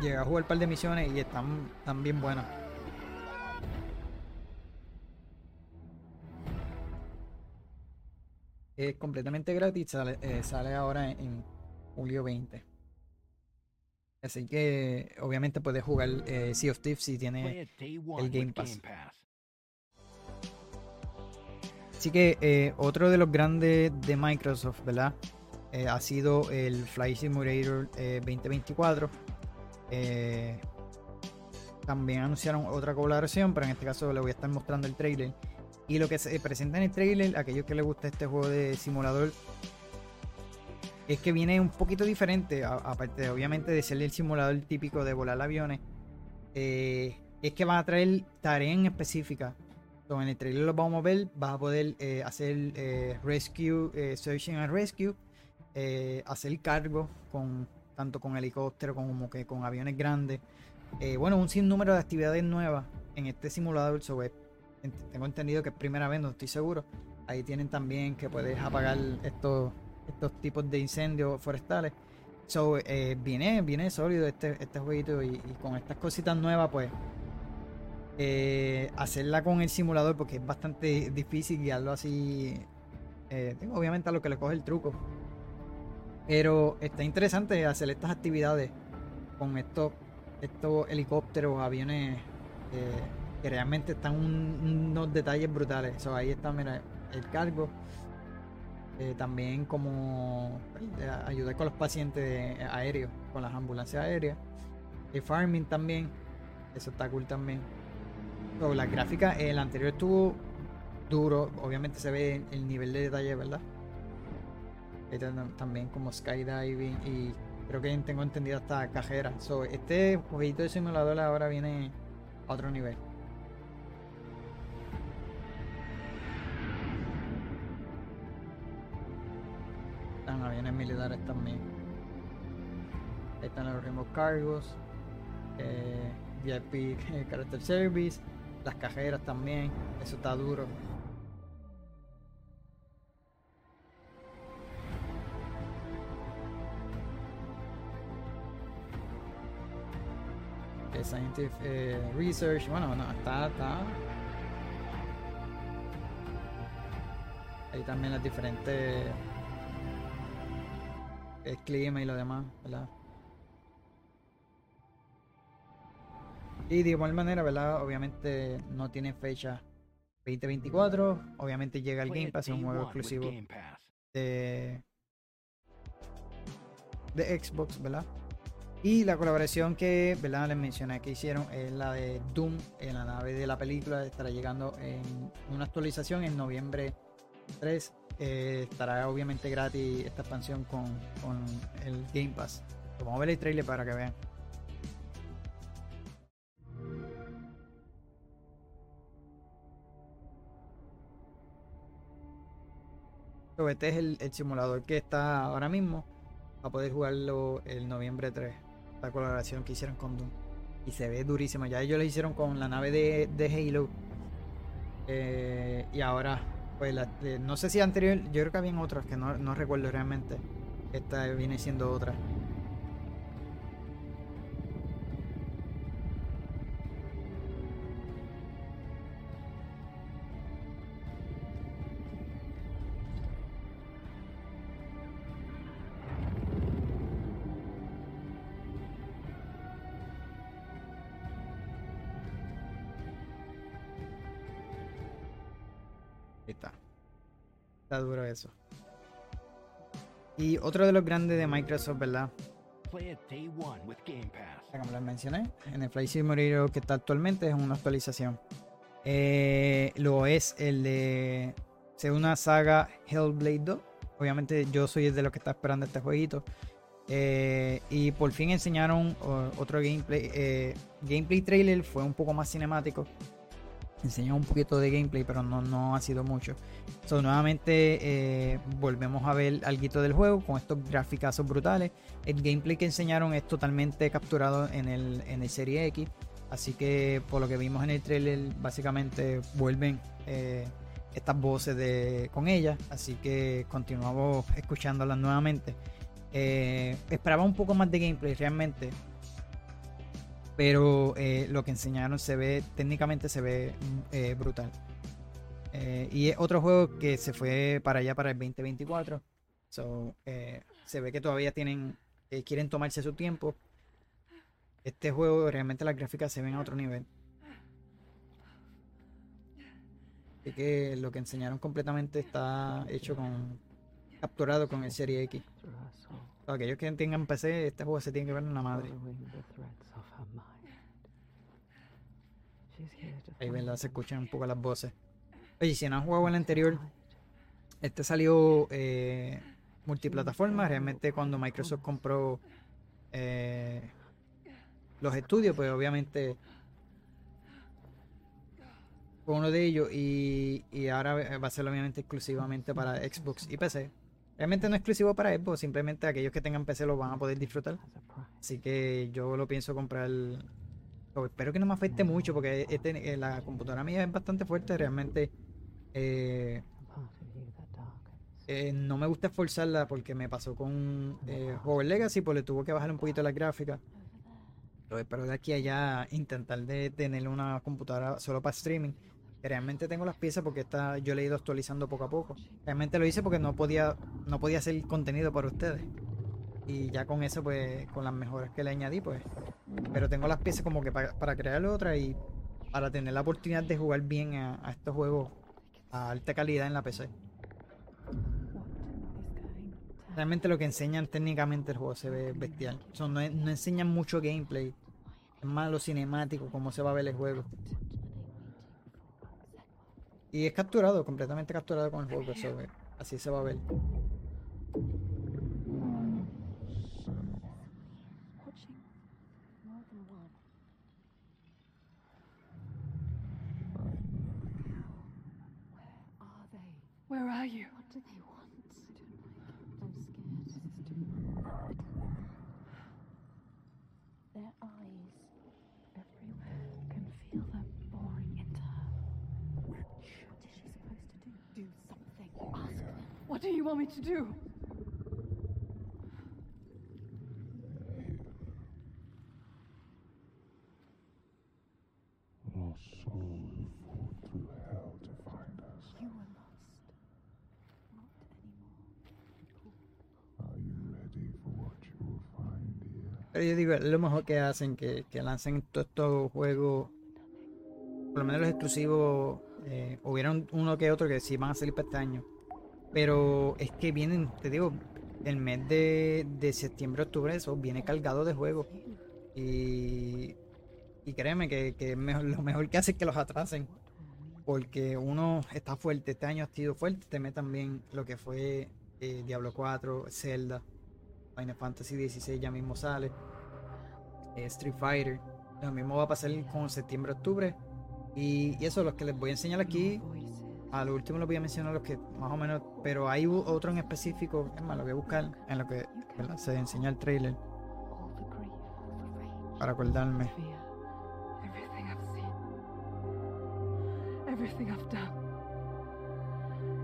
Llegué a jugar un par de misiones y están, están bien buenas. Es completamente gratis, sale, eh, sale ahora en, en julio 20. Así que obviamente puedes jugar eh, Sea of Thieves si tiene
Play it day one
el Game
with
Pass.
Game Pass.
Así que eh, otro de los grandes de Microsoft, ¿verdad? Eh, ha sido el Flight Simulator eh, 2024. Eh, también anunciaron otra colaboración, pero en este caso le voy a estar mostrando el trailer. Y lo que se presenta en el trailer, aquellos que les gusta este juego de simulador, es que viene un poquito diferente, aparte obviamente de ser el simulador típico de volar aviones. eh, es que van a traer tareas específicas So, en el trailer lo vamos a ver, vas a poder eh, hacer eh, rescue, eh, searching and rescue, eh, hacer cargo con tanto con helicóptero como que con aviones grandes. Eh, bueno, un sinnúmero de actividades nuevas en este simulador. Tengo entendido que es primera vez, no estoy seguro. Ahí tienen también que puedes apagar estos, estos tipos de incendios forestales. So, eh, viene, viene sólido este, este jueguito y, y con estas cositas nuevas, pues eh, hacerla con el simulador porque es bastante difícil guiarlo así. eh, obviamente a lo que le coge el truco. Pero está interesante hacer estas actividades con estos, estos helicópteros, aviones eh, que realmente están un- unos detalles brutales. So, ahí está, mira, el cargo. Eh, también como eh, ayudar con los pacientes aéreos, con las ambulancias aéreas. El farming también. Eso está cool también. So, las gráficas, el anterior estuvo duro. Obviamente se ve el nivel de detalle, ¿verdad? También como skydiving y creo que tengo entendido hasta cajera. So, este jueguito de simulador ahora viene a otro nivel. Están aviones militares también. Ahí están los remote cargos. Eh, VIP Character Service. Las cajeras también. Eso está duro. Scientific eh, Research. Bueno, no, está, está. Ahí también las diferentes. El clima y lo demás, ¿verdad? Y de igual manera, ¿verdad? Obviamente no tiene fecha 2024. Obviamente llega el Game Pass, es un juego exclusivo de Xbox, ¿verdad? Y la colaboración que, ¿verdad? Les mencioné que hicieron es la de Doom en la nave de la película. Estará llegando en una actualización en noviembre 3. Eh, estará obviamente gratis esta expansión con, con el Game Pass. Vamos a ver el trailer para que vean. Este es el, el simulador que está ahora mismo. a poder jugarlo el noviembre 3. La colaboración que hicieron con Doom. Y se ve durísimo. Ya ellos lo hicieron con la nave de, Halo. Eh, y ahora, pues la- eh, no sé si anterior, yo creo que habían otras que no, no recuerdo realmente. Esta viene siendo otra. Duro eso. Y otro de los grandes de Microsoft, ¿verdad? Como les mencioné, en el Flight Simulator que está actualmente es una actualización. Eh, lo es el de segunda saga Hellblade 2. Obviamente yo soy el de los que está esperando este jueguito. Eh, y por fin enseñaron otro gameplay. eh, gameplay trailer fue un poco más cinemático. Enseñó un poquito de gameplay, pero no, no ha sido mucho. So, nuevamente eh, volvemos a ver algo del juego con estos graficazos brutales. El gameplay que enseñaron es totalmente capturado en el, en el Serie X. Así que por lo que vimos en el trailer, básicamente vuelven eh, estas voces de, con ella. Así que continuamos escuchándolas nuevamente. Eh, esperaba un poco más de gameplay realmente. Pero eh, lo que enseñaron se ve, técnicamente se ve eh, brutal. Eh, y es otro juego que se fue para allá para el 2024. So, eh, se ve que todavía tienen, eh, quieren tomarse su tiempo. Este juego realmente las gráficas se ven a otro nivel. Así que lo que enseñaron completamente está hecho con capturado con el Serie X. Para aquellos que tengan PC, este juego se tiene que ver en la madre. Ahí verdad se escuchan un poco las voces. Oye, si no han jugado el anterior, este salió eh, multiplataforma. Realmente cuando Microsoft compró eh, los estudios, pues obviamente fue uno de ellos y, y ahora va a ser obviamente exclusivamente para Xbox y PC. Realmente no es exclusivo para Xbox, simplemente aquellos que tengan PC lo van a poder disfrutar. Así que yo lo pienso comprar. O espero que no me afecte mucho porque este- eh, la computadora mía es bastante fuerte. Realmente eh, eh, no me gusta esforzarla porque me pasó con eh, Hogwarts Legacy, pues le tuvo que bajar un poquito la gráfica. Pero de aquí a allá intentar de tener una computadora solo para streaming. Realmente tengo las piezas porque esta, yo le he ido actualizando poco a poco. Realmente lo hice porque no podía, no podía hacer contenido para ustedes. Y ya con eso, pues, con las mejoras que le añadí, pues. Pero tengo las piezas como que para, para crear otra y para tener la oportunidad de jugar bien a, estos juegos a alta calidad en la PC. Realmente lo que enseñan técnicamente el juego se ve bestial. O no, enseñan mucho gameplay. Es más lo cinemático, cómo se va a ver el juego. Y es capturado, completamente capturado con el juego. so, eh, así se va a ver.
Where are
you?
What do they want? I don't like it. I'm scared. Their eyes everywhere.
Can feel them boring into her.
What is she supposed to do? Do something. Ask them.
What do you want me to do?
Pero yo digo, es lo mejor que hacen, que, que lancen todos estos juegos, por lo menos los exclusivos, eh, hubieron uno que otro que sí van a salir para este año. Pero es que vienen, te digo, el mes de, de septiembre, octubre, eso viene cargado de juegos. Y, y créeme que, que mejor- lo mejor que hace es que los atrasen. Porque uno está fuerte, este año ha sido fuerte, te metan bien lo que fue eh, Diablo 4, Zelda, Final Fantasy XVI ya mismo sale. eh, Street Fighter. Lo mismo va a pasar con septiembre, octubre. Y, y eso, los que les voy a enseñar aquí. A lo último les voy a mencionar los que más o menos. Pero hay otro en específico. Es más, lo voy a buscar en lo que ¿verdad? se enseña el trailer.
All the grief, the rage,
Para acordarme.
Fear. Everything I've seen. Everything I've done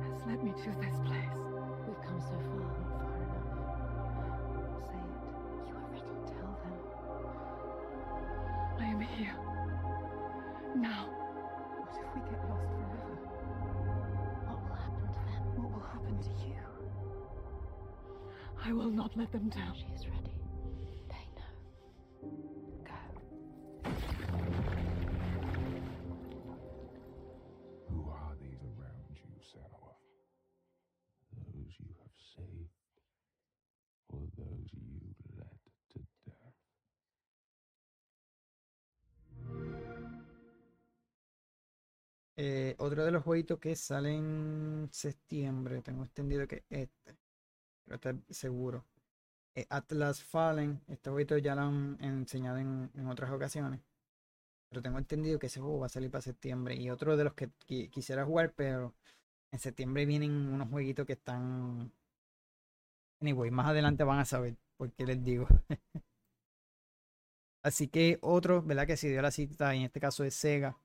has led me to this place.
We've come so far,
here. Now.
What if we get lost forever? What will happen to them? What will happen to you?
I will not let them down.
She is ready.
Que sale en septiembre, tengo entendido que este, pero estar seguro. Eh, Atlas Fallen, este jueguito ya lo han enseñado en, en otras ocasiones. Pero tengo entendido que ese juego va a salir para septiembre. Y otro de los que qui- quisiera jugar, pero en septiembre vienen unos jueguitos que están. Anyway, más adelante van a saber por qué les digo. Así que otro, ¿verdad? Que se dio la cita, en este caso es Sega.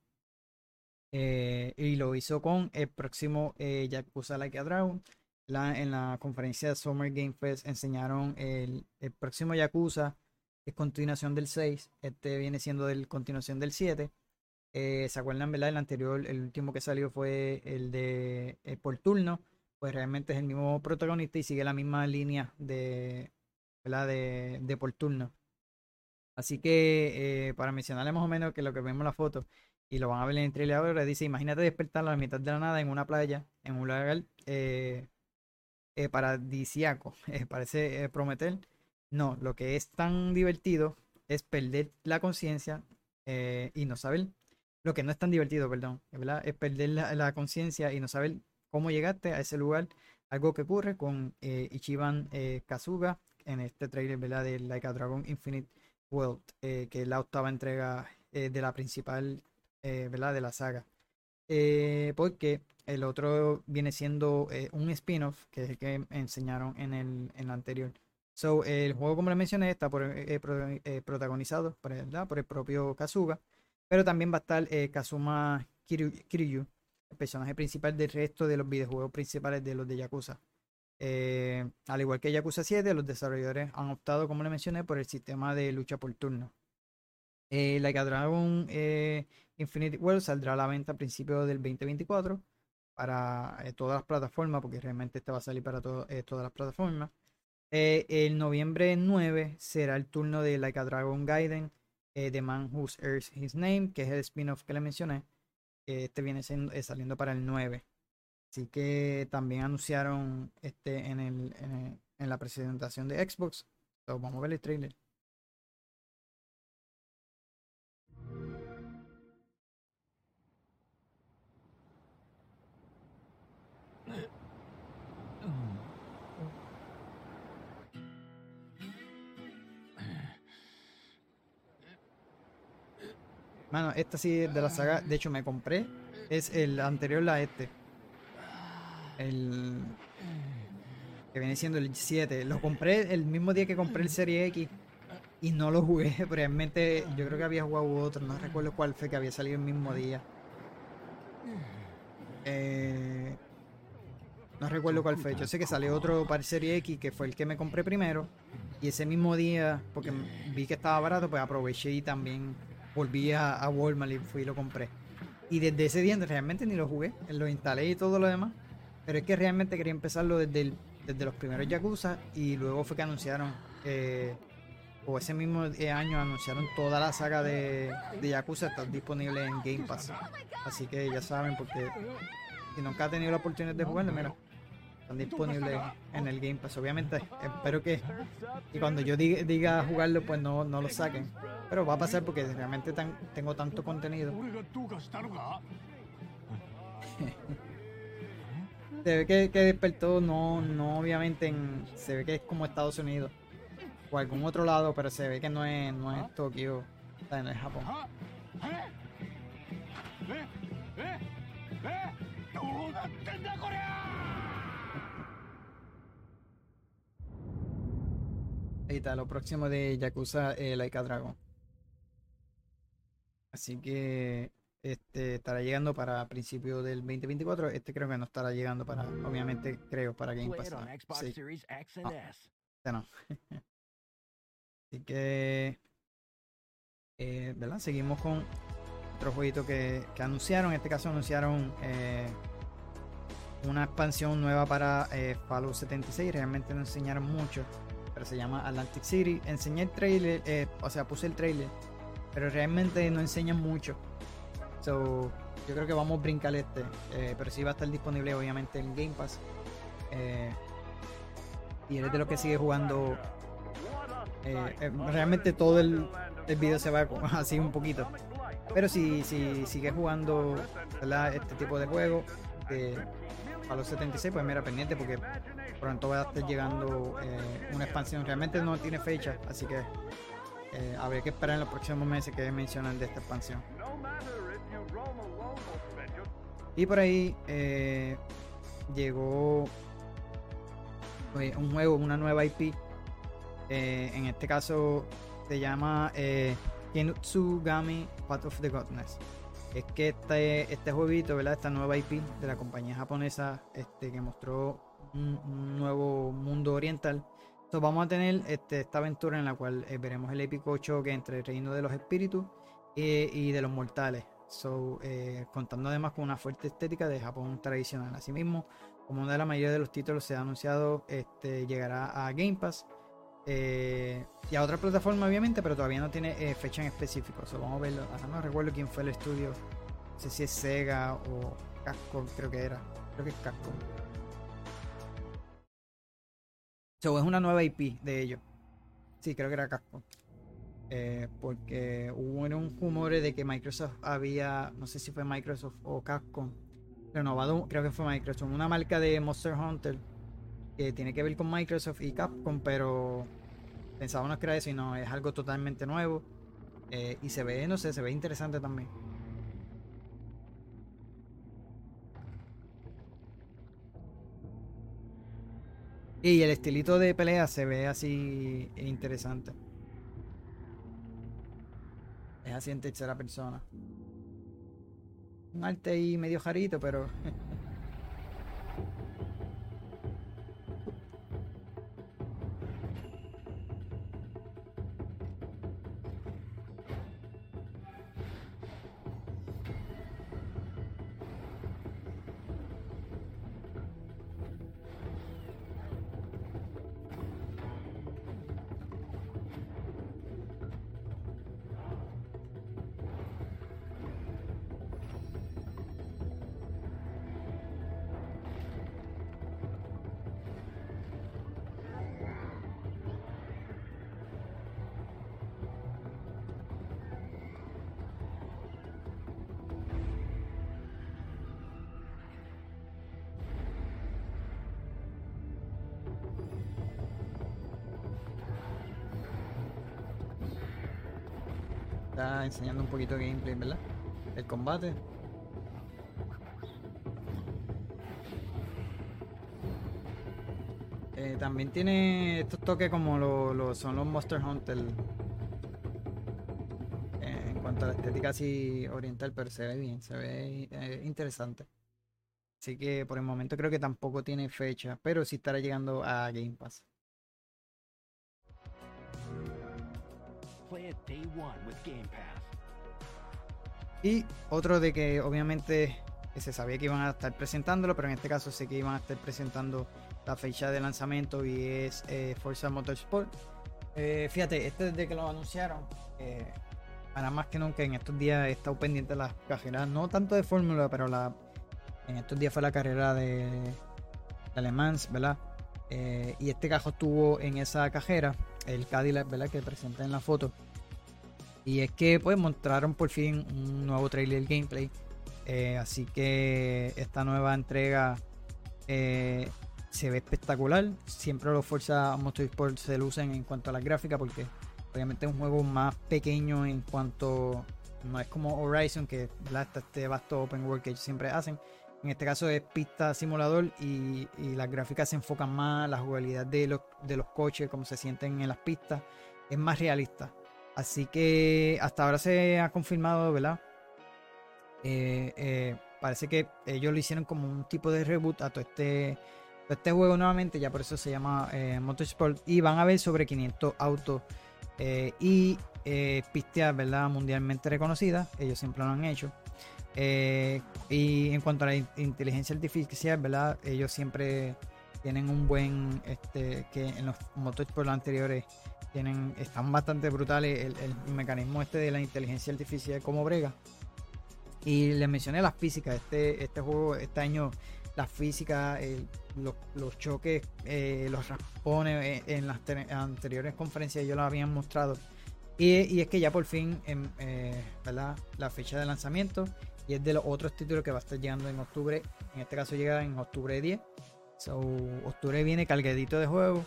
Eh, y lo hizo con el próximo eh, Yakuza Like a Dragon. La, en la conferencia de Summer Game Fest enseñaron el, el próximo Yakuza, es continuación del 6. Este viene siendo del continuación del 7. Eh, ¿Se acuerdan, verdad? El anterior, el último que salió fue el de eh, por turno. Pues realmente es el mismo protagonista y sigue la misma línea de, ¿verdad? De, de por turno. Así que eh, para mencionarle más o menos que lo que vemos en la foto y lo van a ver en el trailer ahora, dice, imagínate despertar a la mitad de la nada en una playa, en un lugar eh, eh, paradisiaco, eh, parece prometer. No, lo que es tan divertido es perder la conciencia y no saber, lo que no es tan divertido, perdón. Es perder la, conciencia y no saber cómo llegaste a ese lugar. Algo que ocurre con Ichiban Kazuga en este trailer. De Like a Dragon Infinite World, que es la octava entrega de la principal, eh, ¿verdad? De la saga. Eh, porque el otro viene siendo eh, un spin-off, que es el que enseñaron en el, en la anterior. So, el juego, como les mencioné, está por, eh, pro- eh, protagonizado el- ¿verdad? por el propio Kazuga, pero también va a estar eh, Kazuma Kiryu, Kiryu, el personaje principal del resto de los videojuegos principales de los de Yakuza. Eh, al igual que Yakuza 7, los desarrolladores han optado, como les mencioné, por el sistema de lucha por turno. Eh, Like a Dragon eh, Infinite World saldrá a la venta a principios del 2024 para eh, todas las plataformas, porque realmente este va a salir para eh, todas las plataformas. Eh, el noviembre 9 será el turno de Like a Dragon Gaiden, The Man Whose Earth His Name, que es el spin-off que le mencioné. Este viene siendo- saliendo para el 9. Así que también anunciaron este en, en, la presentación de Xbox. Vamos a ver el trailer. Mano, esta sí es de la saga. De hecho, me compré. Es el anterior a este. El. Que viene siendo el 7. Lo compré el mismo día que compré el Serie X. Y no lo jugué. Pero realmente yo creo que había jugado otro. No recuerdo cuál fue que había salido el mismo día. Eh, no recuerdo cuál fue. Yo sé que salió otro para el Serie X que fue el que me compré primero. Y ese mismo día, porque vi que estaba barato, pues aproveché y también volví a, Walmart y fui y lo compré. Y desde ese día realmente ni lo jugué. Lo instalé y todo lo demás. Pero es que realmente quería empezarlo desde, desde los primeros Yakuza. Y luego fue que anunciaron, eh, o ese mismo eh, año anunciaron toda la saga de, de Yakuza está disponible en Game Pass. Así que ya saben, porque si nunca ha tenido la oportunidad de jugarlo, mira, están disponibles en el Game Pass. Obviamente, espero que. Y cuando yo diga, diga jugarlo, pues no, no lo saquen. Pero va a pasar porque realmente tan, tengo tanto contenido. se ve que, que, despertó, no, no obviamente se ve que es como Estados Unidos o algún otro lado, pero se ve que no es, no es Tokio, o sea, no Japón. Ahí está, lo próximo de Yakuza eh, Like a Dragon. Así que este estará llegando para principios del 2024. Este creo que no estará llegando para, obviamente, creo, para Game Pass. ¿no?
Xbox
Sí. Ah. Este no. Así que, eh, ¿verdad? Seguimos con otro jueguito que, que anunciaron. En este caso anunciaron eh, una expansión nueva para eh, Fallout 76. Realmente no enseñaron mucho, se llama Atlantic City. Enseñé el trailer, eh, o sea, puse el trailer, pero realmente no enseñan mucho. So, yo creo que vamos a brincar este, eh, pero sí va a estar disponible obviamente en Game Pass. Eh, y eres de los que sigue jugando eh, realmente todo el, el video se va así un poquito Pero si, si sigues jugando este tipo de juego a los 76, pues mira, pendiente porque pronto va a estar llegando eh, una expansión. Realmente no tiene fecha, así que eh, habría que esperar en los próximos meses que mencionan de esta expansión. Y por ahí eh, llegó pues, un juego, una nueva IP. Eh, en este caso se llama Kentsugami Path of the Godness. Es que este, este jueguito, ¿verdad? Esta nueva IP de la compañía japonesa este, que mostró un, nuevo mundo oriental. Entonces vamos a tener este, esta aventura en la cual eh, veremos el épico choque entre el reino de los espíritus eh, y de los mortales. So, eh, contando además con una fuerte estética de Japón tradicional. Asimismo, como una de la mayoría de los títulos se ha anunciado, este, llegará a Game Pass eh, y a otra plataforma, obviamente, pero todavía no tiene eh, fecha en específico. So, vamos a verlo. Ahora no recuerdo quién fue el estudio. No sé si es Sega o Capcom, creo que era. Creo que es Capcom. So, es una nueva IP de ellos. Sí, creo que era Capcom. Eh, porque hubo un rumor de que Microsoft había, no sé si fue Microsoft o Capcom, renovado, creo que fue Microsoft, una marca de Monster Hunter que tiene que ver con Microsoft y Capcom, pero pensábamos que era eso y no, es algo totalmente nuevo. Eh, y se ve, no sé, se ve interesante también. Y el estilito de pelea se ve así interesante. Es así en tercera persona. Un arte ahí medio jarito, pero. Enseñando un poquito de gameplay, ¿verdad? El combate. Eh, también tiene estos toques como lo, son los Monster Hunter. eh, en cuanto a la estética así oriental, pero se ve bien, se ve eh, interesante. Así que por el momento creo que tampoco tiene fecha, pero sí estará llegando a Game Pass.
Play it day one with Game Pass.
Y otro de que obviamente se sabía que iban a estar presentándolo, pero en este caso sé que iban a estar presentando la fecha de lanzamiento y es eh, Forza Motorsport. Eh, fíjate, este desde que lo anunciaron, eh, ahora más que nunca en estos días he estado pendiente de las carreras, no tanto de Fórmula, pero la, en estos días fue la carrera de, de Alemán, ¿verdad? Eh, y este cajo estuvo en esa cajera, el Cadillac, ¿verdad? Que presenté en la foto. Y es que pues mostraron por fin un nuevo trailer gameplay. Eh, así que esta nueva entrega eh, se ve espectacular. Siempre los Forza Motorsport se lucen en cuanto a las gráficas porque obviamente es un juego más pequeño en cuanto no es como Horizon que ¿verdad? está este vasto open world que ellos siempre hacen. En este caso es pista simulador y, y las gráficas se enfocan más, la jugabilidad de los, de los coches, cómo se sienten en las pistas, es más realista. Así que hasta ahora se ha confirmado, ¿verdad? Eh, eh, parece que ellos lo hicieron como un tipo de reboot a todo este, todo este juego nuevamente, ya por eso se llama eh, Motorsport. Y van a ver sobre 500 autos eh, y pistas, ¿verdad? Mundialmente reconocidas. Ellos siempre lo han hecho. Y en cuanto a la in- inteligencia artificial, ¿verdad? Ellos siempre tienen un buen, este, que en los Motorsport anteriores tienen, están bastante brutales el, el mecanismo este de la inteligencia artificial como brega. Y les mencioné las físicas, este, este juego, este año, las físicas, los, los choques, eh, los raspones, eh, en las te- anteriores conferencias ellos lo habían mostrado. Y, y es que ya por fin, em, eh, ¿verdad? La fecha de lanzamiento y es de los otros títulos que va a estar llegando en octubre. En este caso llega en octubre 10. So, octubre viene cargadito de juego.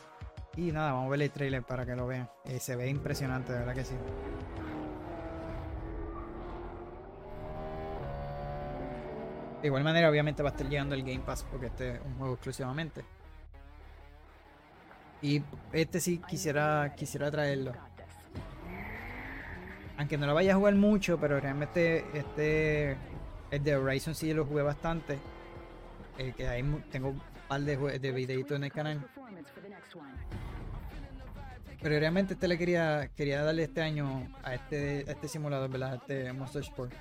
Y nada, vamos a ver el trailer para que lo vean. Eh, se ve impresionante, de verdad que sí. De igual manera, obviamente va a estar llegando el Game Pass porque este es un juego exclusivamente. Y este sí quisiera, quisiera traerlo. Aunque no lo vaya a jugar mucho, pero realmente este el de Horizon sí lo jugué bastante. Eh, que ahí tengo un par de, de videitos en el canal. Pero realmente este le quería, quería darle este año a este, este simulador, ¿verdad? A este Monster Sport.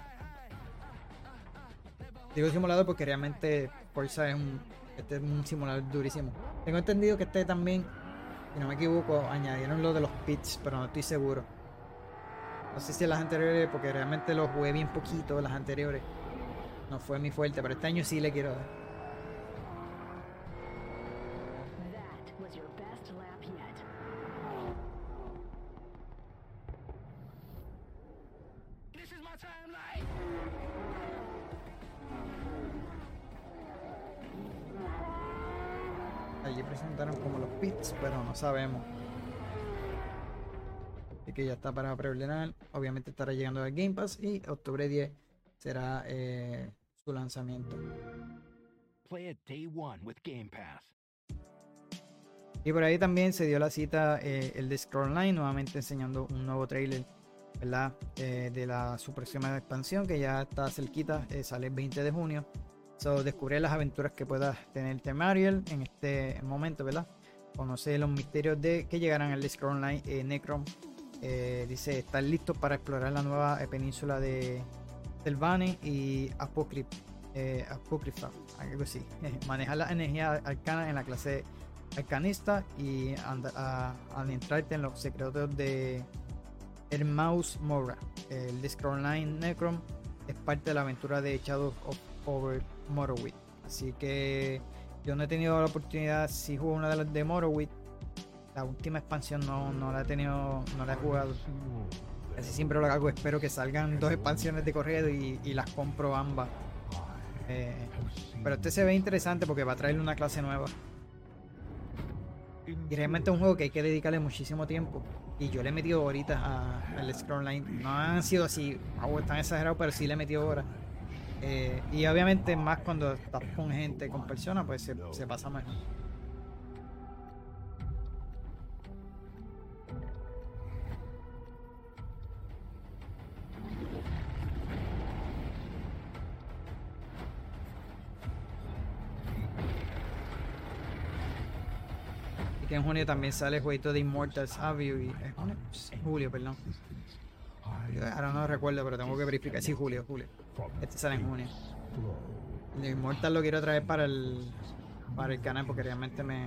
Digo simulador porque realmente Forza es un, este es un simulador durísimo. Tengo entendido que este también, si no me equivoco, añadieron lo de los pits, pero no estoy seguro. No sé si en las anteriores, porque realmente lo jugué bien poquito, las anteriores. No fue mi fuerte, pero este año sí le quiero dar. Pits, pero no sabemos. Así que ya está para preordenar. Obviamente estará llegando al Game Pass y octubre 10 será eh, su lanzamiento.
Play it day one with Game Pass.
Y por ahí también se dio la cita eh, el de Scroll Online, nuevamente enseñando un nuevo trailer, ¿verdad? Eh, de la su próxima expansión que ya está cerquita, eh, sale el 20 de junio. So, descubrir las aventuras que pueda tener Temariel en este momento, ¿verdad? Conocer los misterios de que llegarán al Scroll Online. Eh, Necrom eh, dice estar listos para explorar la nueva eh, península de Selvane y Apocryph, eh, Apocrypha, algo así. Manejar la energía arcana en la clase arcanista y adentrarte en los secretos de Mouse Mora. El de Scroll Online Necrom es parte de la aventura de Shadows of Over Morrowind. Así que yo no he tenido la oportunidad, si juego una de las de Morrowind. La última expansión no, no la he tenido, no la he jugado. Así siempre lo hago, espero que salgan dos expansiones de correo y, y las compro ambas. Eh, pero este se ve interesante porque va a traerle una clase nueva. Y realmente es un juego que hay que dedicarle muchísimo tiempo. Y yo le he metido horitas al Scroll Line. No han sido así wow, tan exagerados, pero sí le he metido horas. Eh, y obviamente más cuando estás con gente, con personas, pues se, pasa mejor. Y que en junio también sale el jueguito de Immortals Avio y es junio, julio, perdón. Ahora no recuerdo, pero tengo que verificar. Sí, julio, julio. Este sale en junio. El de Immortal lo quiero traer para el para el canal porque realmente me,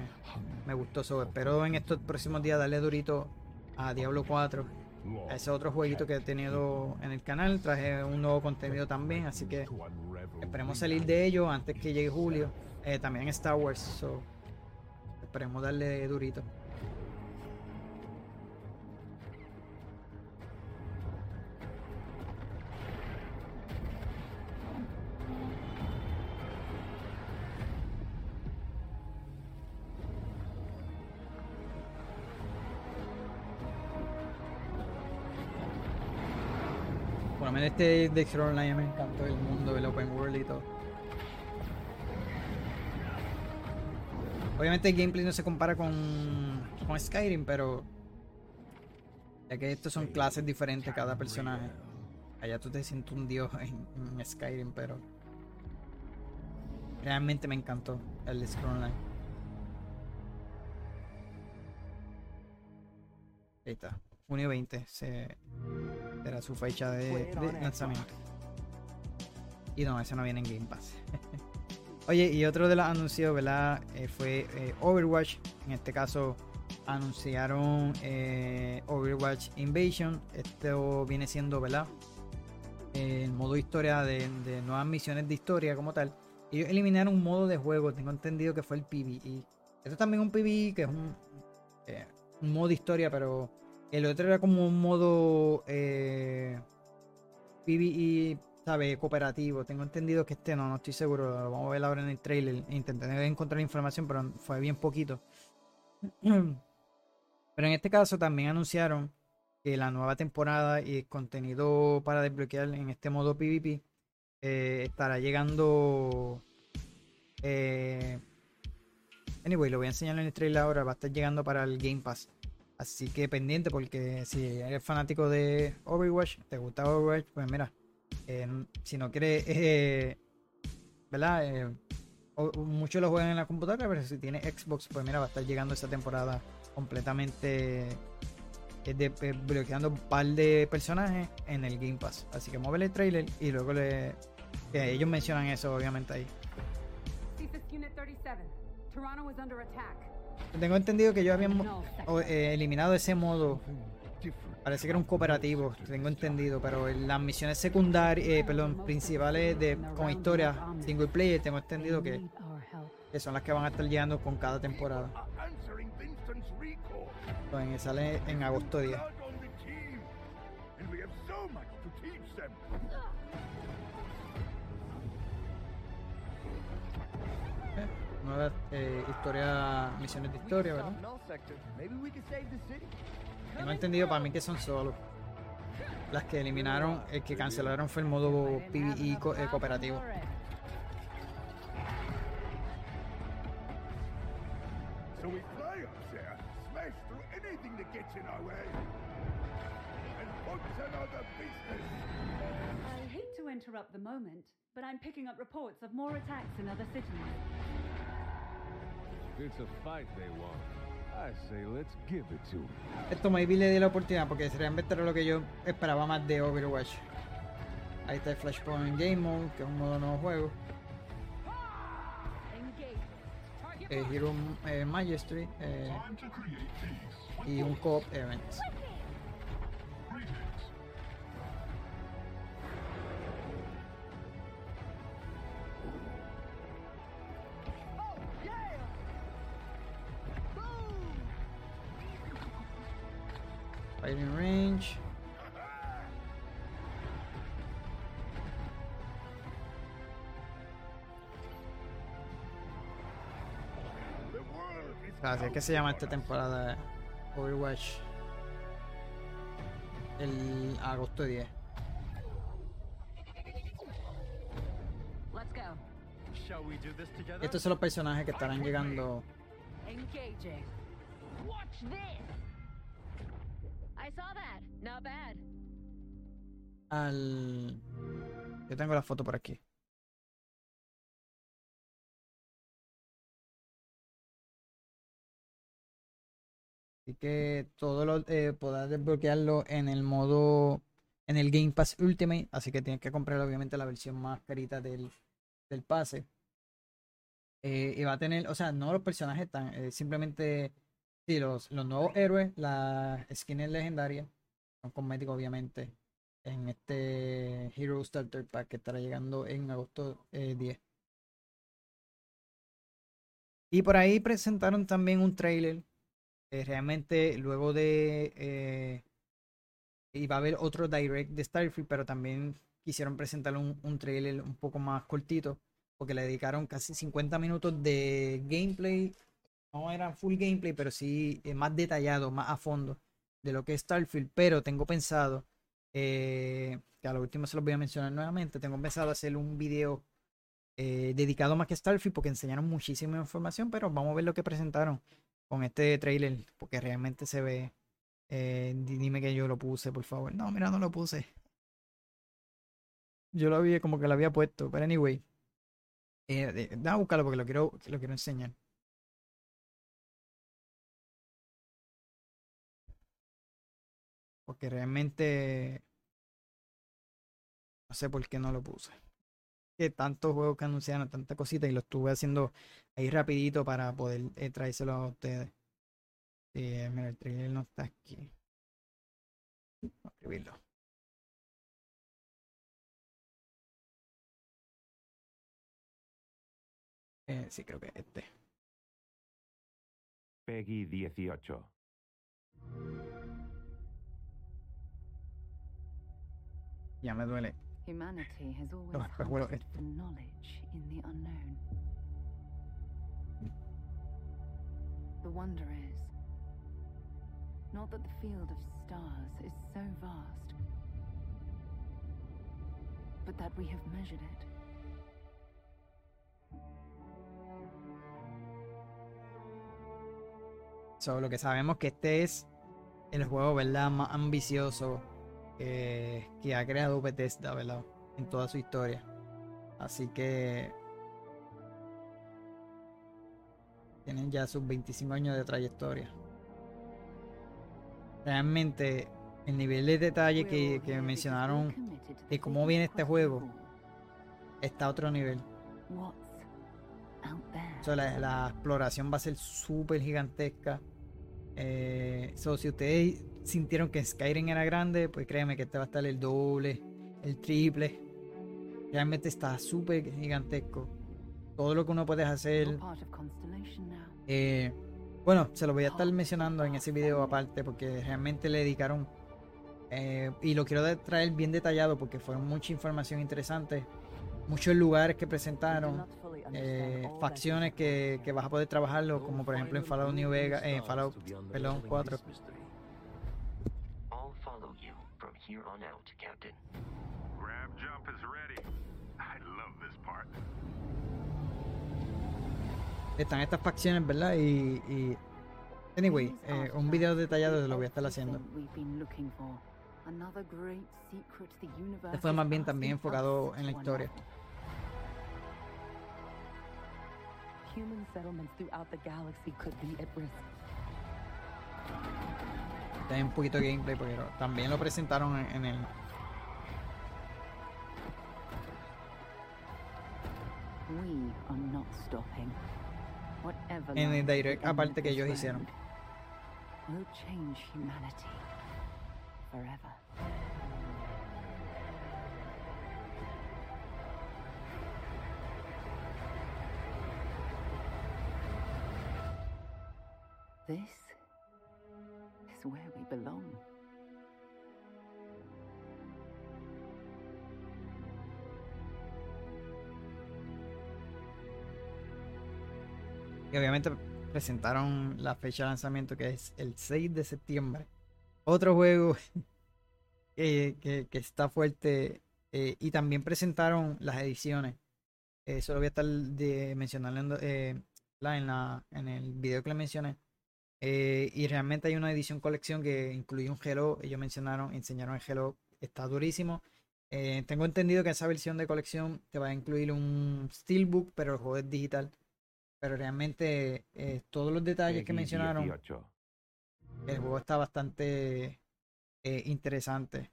me gustó eso. Espero en estos próximos días darle durito a Diablo 4. A ese otro jueguito que he tenido en el canal. Traje un nuevo contenido también, así que esperemos salir de ello antes que llegue julio. Eh, también Star Wars, so, esperemos darle durito. Este de Scroll Online me encantó el mundo, el open world y todo. Obviamente el gameplay no se compara con, con Skyrim, pero ya que estos son clases diferentes cada personaje. Allá tú te sientes un dios en, Skyrim, pero realmente me encantó el de Scroll Online. Ahí está, junio 20 se, será su fecha de, de lanzamiento. Y no, ese no viene en Game Pass. Oye, y otro de los anuncios, ¿verdad? Eh, fue eh, Overwatch. En este caso, anunciaron eh, Overwatch Invasion. Esto viene siendo, ¿verdad? El modo historia de, de nuevas misiones de historia como tal. Ellos eliminaron un modo de juego. Tengo entendido que fue el PvE. Esto también es un PvE que es un, un modo de historia, pero El otro era como un modo eh, ¿sabes? Cooperativo. Tengo entendido que este no, no estoy seguro. Lo vamos a ver ahora en el trailer. Intenté encontrar información, pero fue bien poquito. Pero en este caso también anunciaron que la nueva temporada y el contenido para desbloquear en este modo PvP eh, estará llegando. Eh, anyway, lo voy a enseñar en el trailer ahora. Va a estar llegando para el Game Pass. Así que pendiente porque si eres fanático de Overwatch, te gusta Overwatch, pues mira, eh, si no quieres, eh, ¿verdad? Eh, muchos lo juegan en la computadora, pero si tienes Xbox, pues mira, va a estar llegando esa temporada completamente eh, eh, bloqueando un par de personajes en el Game Pass. Así que mueve el trailer y luego le... ellos mencionan eso obviamente ahí.
CSIS Unit 37.
Tengo entendido que ellos habían eh, eliminado ese modo. Parece que era un cooperativo, tengo entendido, pero en las misiones secundarias, eh, perdón, principales de con historia single player, tengo entendido que, que son las que van a estar llegando con cada temporada. Entonces, sale en agosto 10. Nueva eh, historia, misiones de historia, ¿verdad? Tengo entendido para mí que son solo. Las que eliminaron, el que cancelaron fue el modo PvE co- eh, cooperativo.
So we fly up there, smash through anything that gets in our way. And what's another business?
I hate to interrupt the moment, but I'm picking up reports of more attacks in other cities.
Esto maybe le di la oportunidad porque realmente era lo que yo esperaba más de Overwatch. Ahí está el Flashpoint Game Mode, que es un modo nuevo juego. Eh, Hero eh, Majesty eh, y un co-op event. Range. Es que se llama esta temporada Overwatch. El agosto 10.
Let's go.
Shall we do this together?
Estos son los personajes que estarán llegando. Al. Yo tengo la foto por aquí. Así que todo lo eh, podrás desbloquearlo en el modo. En el Game Pass Ultimate. Así que tienes que comprar, obviamente, la versión más carita del, del pase. Eh, y va a tener, o sea, no los personajes están, eh, simplemente. Sí, los, los nuevos héroes, las skins legendarias, son cosméticos, obviamente en este Hero Starter Pack que estará llegando en agosto eh, 10. Y por ahí presentaron también un trailer. eh, realmente luego de... eh, iba a haber otro direct de Starfield, pero también quisieron presentar un, un trailer un poco más cortito. Porque le dedicaron casi 50 minutos de gameplay. No era full gameplay, pero sí eh, más detallado, más a fondo de lo que es Starfield. Pero tengo pensado eh, que a lo último se los voy a mencionar nuevamente. Tengo pensado hacer un video eh, dedicado más que a Starfield porque enseñaron muchísima información, pero vamos a ver lo que presentaron con este trailer porque realmente se ve. di- dime que yo lo puse, por favor. No, mira, no lo puse. Yo lo había como que lo había puesto, pero anyway. De- déjame buscarlo porque lo quiero, lo quiero enseñar. Porque realmente no sé por qué no lo puse. Que tantos juegos que anunciaron, tanta cosita y lo estuve haciendo ahí rapidito para poder eh, traérselo a ustedes. Sí, eh, mira, el trailer no está aquí. Voy a escribirlo. Eh, sí, creo que este.
Peggy 18.
Ya me duele.
Humanity has always hunted for knowledge in the unknown. The wonder is not that the field of stars is so vast, but that we have measured it.
So, lo que sabemos que este es el juego, ¿verdad? Más ambicioso eh, que ha creado Bethesda, ¿verdad? En toda su historia. Así que tienen ya sus 25 años de trayectoria. Realmente el nivel de detalle que, mencionaron de cómo viene este juego está a otro nivel. So, la, la exploración va a ser súper gigantesca. Eh, so, si ustedes sintieron que Skyrim era grande, pues créanme que este va a estar el doble, el triple. Realmente está súper gigantesco. Todo lo que uno puede hacer. Eh, bueno, se lo voy a estar mencionando en ese video aparte porque realmente le dedicaron. eh, y lo quiero traer bien detallado porque fue mucha información interesante. Muchos lugares que presentaron eh, facciones que, que vas a poder trabajarlo, como por ejemplo en Fallout New Vegas, en Fallout, perdón, 4.
Here on out, Captain.
Grab jump is ready. I love this part.
Están estas facciones, ¿verdad? Y, y anyway, eh, un video detallado se lo voy a estar haciendo.
Este
fue más bien también enfocado en la historia.
Human settlements throughout the galaxy could be at risk.
Hay un poquito de gameplay porque también lo presentaron en, en el
We are not stopping. Whatever
En el direct aparte que ellos hicieron.
Will change humanity forever. This
Y obviamente presentaron la fecha de lanzamiento que es el 6 de septiembre. Otro juego que, está fuerte. eh, y también presentaron las ediciones. Eh, Eso lo voy a estar de, mencionando eh, la- en, la, en el video que les mencioné. Eh, y realmente hay una edición colección que incluye un Hello. Ellos mencionaron, enseñaron el Hello. Está durísimo. Eh, tengo entendido que esa versión de colección te va a incluir un Steelbook, pero el juego es digital. Pero realmente eh, todos los detalles que mencionaron, el juego está bastante interesante.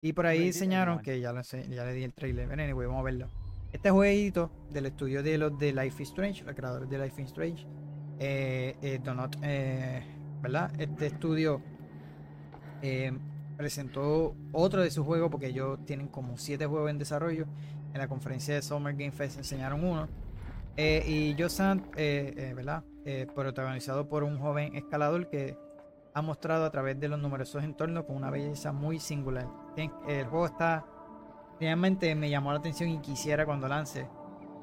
Y por ahí enseñaron, que ya, lo sé, ya le di el trailer, pero anyway, vamos a verlo. Este jueguito del estudio de los de Life is Strange, los creadores de Life is Strange, eh, eh, eh, ¿verdad? Este estudio eh, presentó otro de sus juegos, porque ellos tienen como siete juegos en desarrollo. En la conferencia de Summer Game Fest enseñaron uno. Y eh, ¿verdad? Protagonizado por un joven escalador que ha mostrado a través de los numerosos entornos con una belleza muy singular. El juego está. Realmente me llamó la atención y quisiera cuando lance,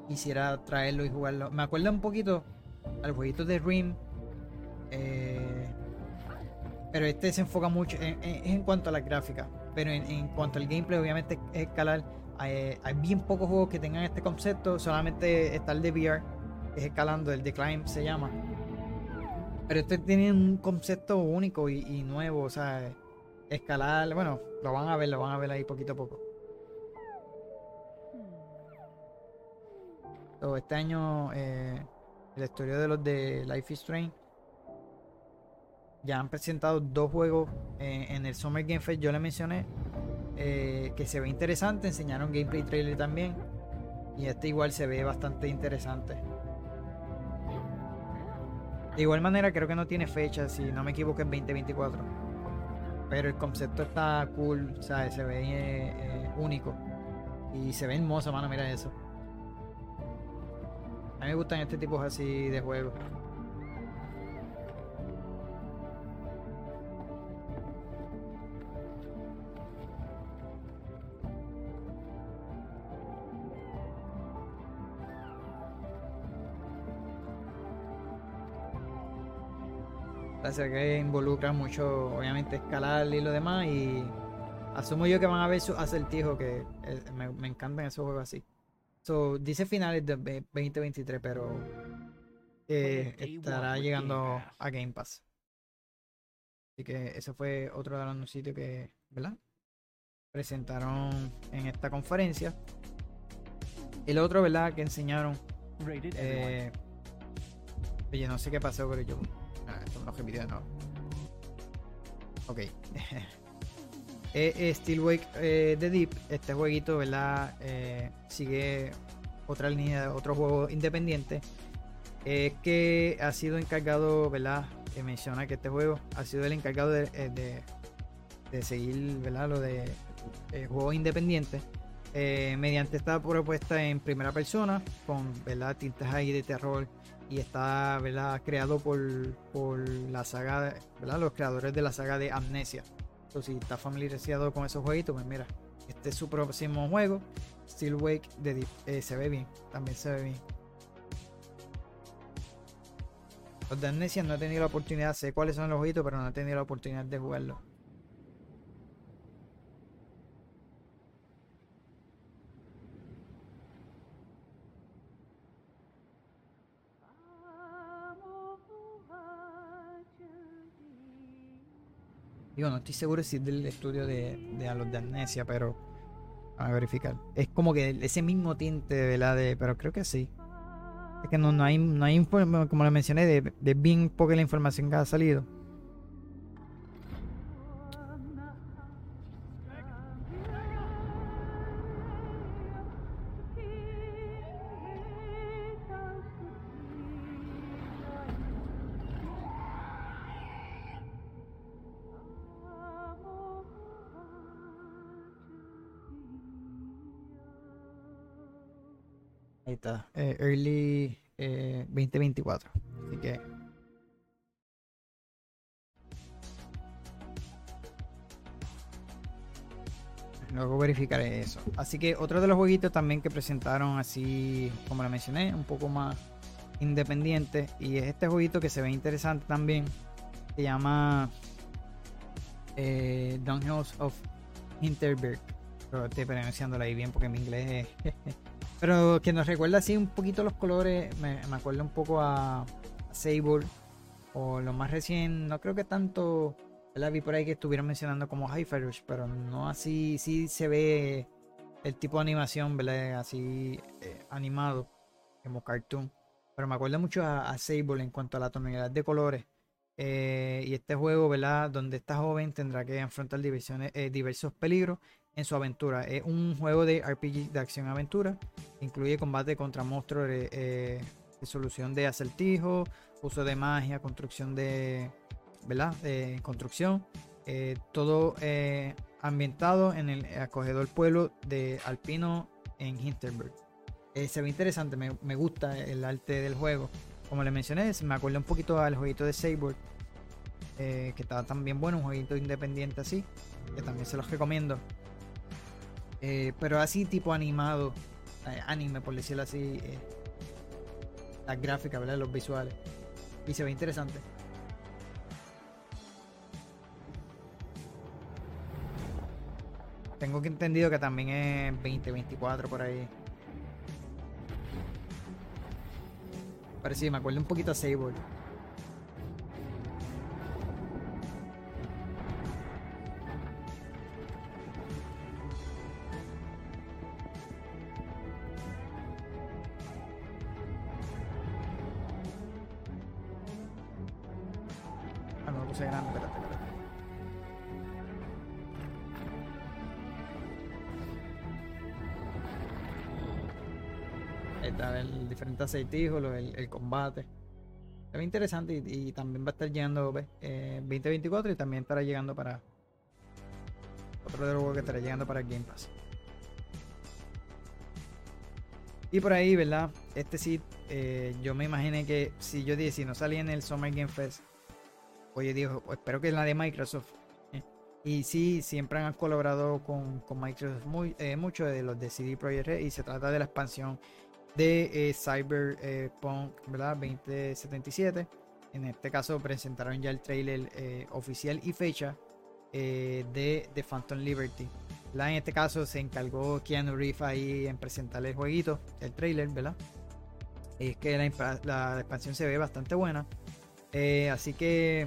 quisiera traerlo y jugarlo. Me acuerda un poquito al jueguito de Rim. eh, pero este se enfoca mucho en, en- cuanto a la gráfica. Pero en, en cuanto al gameplay, obviamente es escalar. Hay, hay bien pocos juegos que tengan este concepto. Solamente está el de VR, que es escalando, el de Climb se llama. Pero este tiene un concepto único y, nuevo. O sea, escalar, bueno, lo van a ver, lo van a ver ahí poquito a poco. Este año, eh, el estudio de los de Life is Strange ya han presentado dos juegos eh, en el Summer Game Fest. Yo le mencioné eh, que se ve interesante. Enseñaron gameplay trailer también. Y este igual se ve bastante interesante. De igual manera, creo que no tiene fecha. Si no me equivoco, es 2024. Pero el concepto está cool. Sea, se ve eh, único. Y se ve hermoso, mano. Mira eso. A mí me gustan este tipo así de juegos. Gracias que involucra mucho, obviamente, escalar y lo demás. Y asumo yo que van a ver sus acertijos, que eh, me encantan esos juegos así. So, dice finales de ve- 2023, pero eh, estará llegando a Game Pass. Así que ese fue otro de los sitios que, ¿verdad? Presentaron en esta conferencia. El otro, ¿verdad? Que enseñaron. Eh, oye, no sé qué pasó, pero yo. Ah, esto me lo repitió de nuevo. Ok. Eh, eh, Steel Wake eh, The Deep, este jueguito, ¿verdad? Eh, sigue otra línea, otro juego independiente. que ha sido encargado, ¿verdad? Que menciona que este juego ha sido el encargado de, eh, de, de seguir, ¿verdad? Lo de eh, juegos independientes. mediante esta propuesta en primera persona, con, ¿verdad? Tintes ahí de terror. Y está, ¿verdad? Creado por, por la saga, ¿verdad? Los creadores de la saga de Amnesia. Entonces, si está familiarizado con esos jueguitos, pues mira, este es su próximo juego. Steel Wake. Eh, se ve bien, también se ve bien. Los de Amnesia no he tenido la oportunidad, sé cuáles son los jueguitos, pero no he tenido la oportunidad de jugarlo. Digo, no estoy seguro si es del estudio de, de a los de Amnesia, pero a verificar. Es como que ese mismo tinte, ¿verdad? De, pero creo que sí. Es que no, no hay, no hay como le mencioné, de, de bien poca la información que ha salido. Eh, early eh, 2024. Así que. Luego verificaré eso. Así que otro de los jueguitos también que presentaron así, como lo mencioné, un poco más independiente. Y es este jueguito que se ve interesante también. Se llama eh, Dungeons of Hinterberg. Estoy pronunciándolo ahí bien porque mi inglés es... Pero que nos recuerda así un poquito los colores. Me, me acuerda un poco a, Sable. O lo más recién, no creo que tanto. La vi por ahí que estuvieron mencionando como Hi-Fi pero no así. Sí se ve el tipo de animación, ¿verdad? Así eh, animado, como cartoon. Pero me acuerda mucho a, a Sable en cuanto a la tonalidad de colores. Eh, y este juego, ¿verdad? Donde esta joven tendrá que enfrentar diversiones, eh, diversos peligros en su aventura. Es un juego de RPG de acción-aventura. Incluye combate contra monstruos, eh, eh, resolución de acertijos, uso de magia, construcción de. ¿Verdad? De construcción. eh, todo eh, ambientado en el acogedor pueblo de Alpino en Hinterberg. Eh, se ve interesante, me, me gusta el arte del juego. Como le mencioné, me acuerda un poquito al jueguito de Saber, eh, que estaba también bueno, un jueguito independiente así, que también se los recomiendo. Eh, pero así tipo animado, eh, anime por decirlo así, eh, las gráficas, ¿verdad? los visuales. Y se ve interesante. Tengo que entendido que también es 2024 por ahí. Pero sí, me acuerdo un poquito a Sable. Ahí está el diferente aceitijo, el, el combate. Se ve interesante y, también va a estar llegando. Eh, 2024 y también estará llegando para. Otro de los juegos que estará llegando para Game Pass. Y por ahí, ¿verdad? Este sí, eh, yo me imaginé que si yo dije, si no salía en el Summer Game Fest, oye, dijo, pues espero que en la de Microsoft. eh. Y sí, siempre han colaborado con, con Microsoft muy, eh, mucho de los de CD Projekt Red y se trata de la expansión de eh, Cyberpunk, ¿verdad? 2077. en este caso presentaron ya el trailer eh, oficial y fecha eh, de, de Phantom Liberty. ¿verdad? En este caso se encargó Keanu Reeves ahí en presentar el jueguito, el trailer, ¿verdad? Es que la, expansión se ve bastante buena. Así que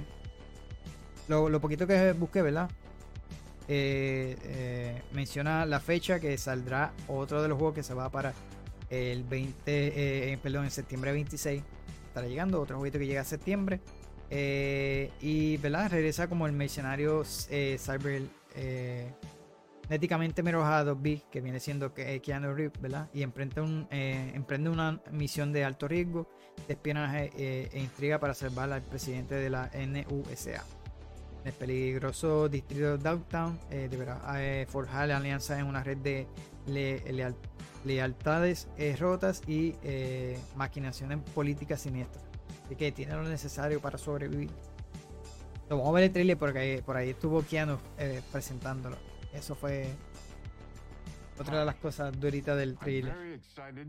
lo, lo poquito que busqué, ¿verdad? Menciona la fecha que saldrá otro de los juegos que se va para el 20, eh, eh, perdón, en septiembre 26. Estará llegando otro jueguito que llega a septiembre. Eh, y, ¿verdad? Regresa como el mercenario eh, Cyber eh, Néticamente Merojado B, que viene siendo Ke- Keanu Reeves, ¿verdad? Y emprende, un, emprende una misión de alto riesgo de espionaje e intriga para salvar al presidente de la NUSA. En el peligroso distrito Downtown eh, deberá forjar la alianza en una red de le- leal- lealtades eh, rotas y eh, maquinaciones políticas siniestras. Así que tiene lo necesario para sobrevivir. Lo vamos a ver el trailer porque por ahí estuvo Keanu eh, presentándolo. Eso fue otra de las cosas duritas del
I'm
trailer.
very excited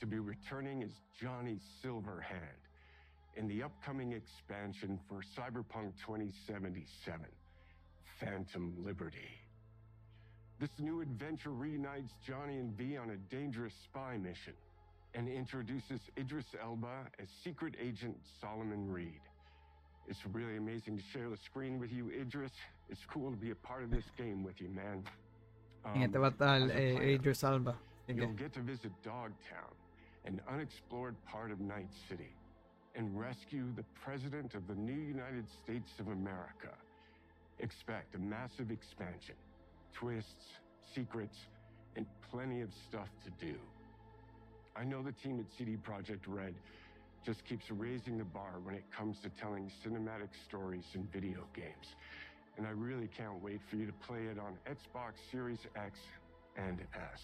to be returning as Johnny Silverhand in the upcoming expansion for Cyberpunk 2077 Phantom Liberty. This new adventure reunites Johnny and V on a dangerous spy mission and introduces Idris Elba as secret agent Solomon Reed. It's really amazing to share the screen with you, Idris. It's cool to be a part of this game with you, man.
En este va a
Um, a
eh, Idris Elba.
You'll get to visit Dogtown, an unexplored part of Night City, and rescue the President of the new United States of America. Expect a massive expansion, twists, secrets, and plenty of stuff to do. I know the team at CD Projekt Red just keeps raising the bar when it comes to telling cinematic stories in video games. And I really can't wait for you to play it on Xbox Series X and S.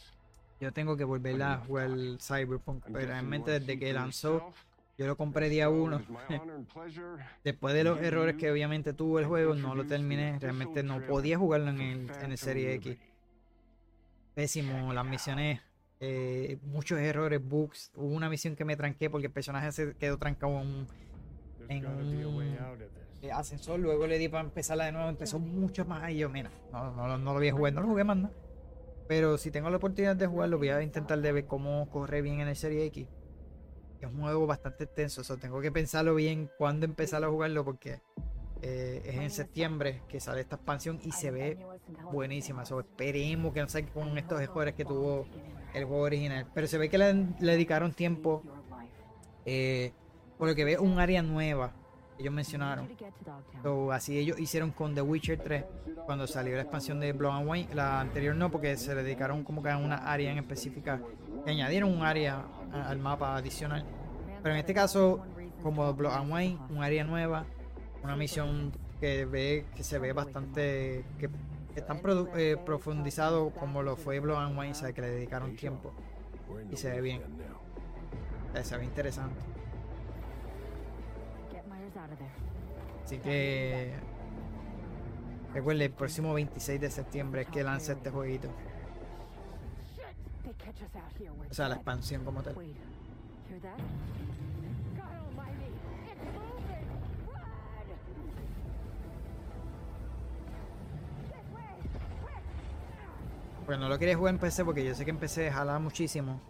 Yo tengo que volver a jugar Cyberpunk, pero realmente desde que lanzó? Yo lo compré día uno. Después de los errores que obviamente tuvo el juego, no lo terminé. Realmente no podía jugarlo en el, en el Serie X. Pésimo, las misiones, eh, muchos errores, bugs. Hubo una misión que me tranqué porque el personaje se quedó trancado en un, en un eh, ascensor. Luego le di para empezarla de nuevo, empezó mucho más. Y yo, mira, no, no, no lo voy a jugar, no lo jugué más nada. Pero si tengo la oportunidad de jugarlo, voy a intentar de ver cómo corre bien en el Serie X. Es un juego bastante extenso, so tengo que pensarlo bien cuándo empezar a jugarlo porque eh, es en septiembre que sale esta expansión y se ve buenísima. So, esperemos que no salga con estos errores que tuvo el juego original. Pero se ve que le, dedicaron tiempo. eh, por lo que ve un área nueva. Ellos mencionaron. So, así ellos hicieron con The Witcher 3 cuando salió la expansión de Blood and Wine. La anterior no, porque se le dedicaron como que a una área en específica. Añadieron un área al mapa adicional. Pero en este caso, como Blood and Wine, un área nueva, una misión que ve que se ve bastante que están produ- eh, profundizado como lo fue Blood and Wine, o sea, que le dedicaron tiempo y se ve bien. Eh, Se ve interesante.
Get Myers out of there.
Así que recuerde, el próximo 26 de septiembre es que lanza este jueguito. O sea, la expansión como tal. Porque no lo quería jugar en PC porque yo sé que en PC jala muchísimo.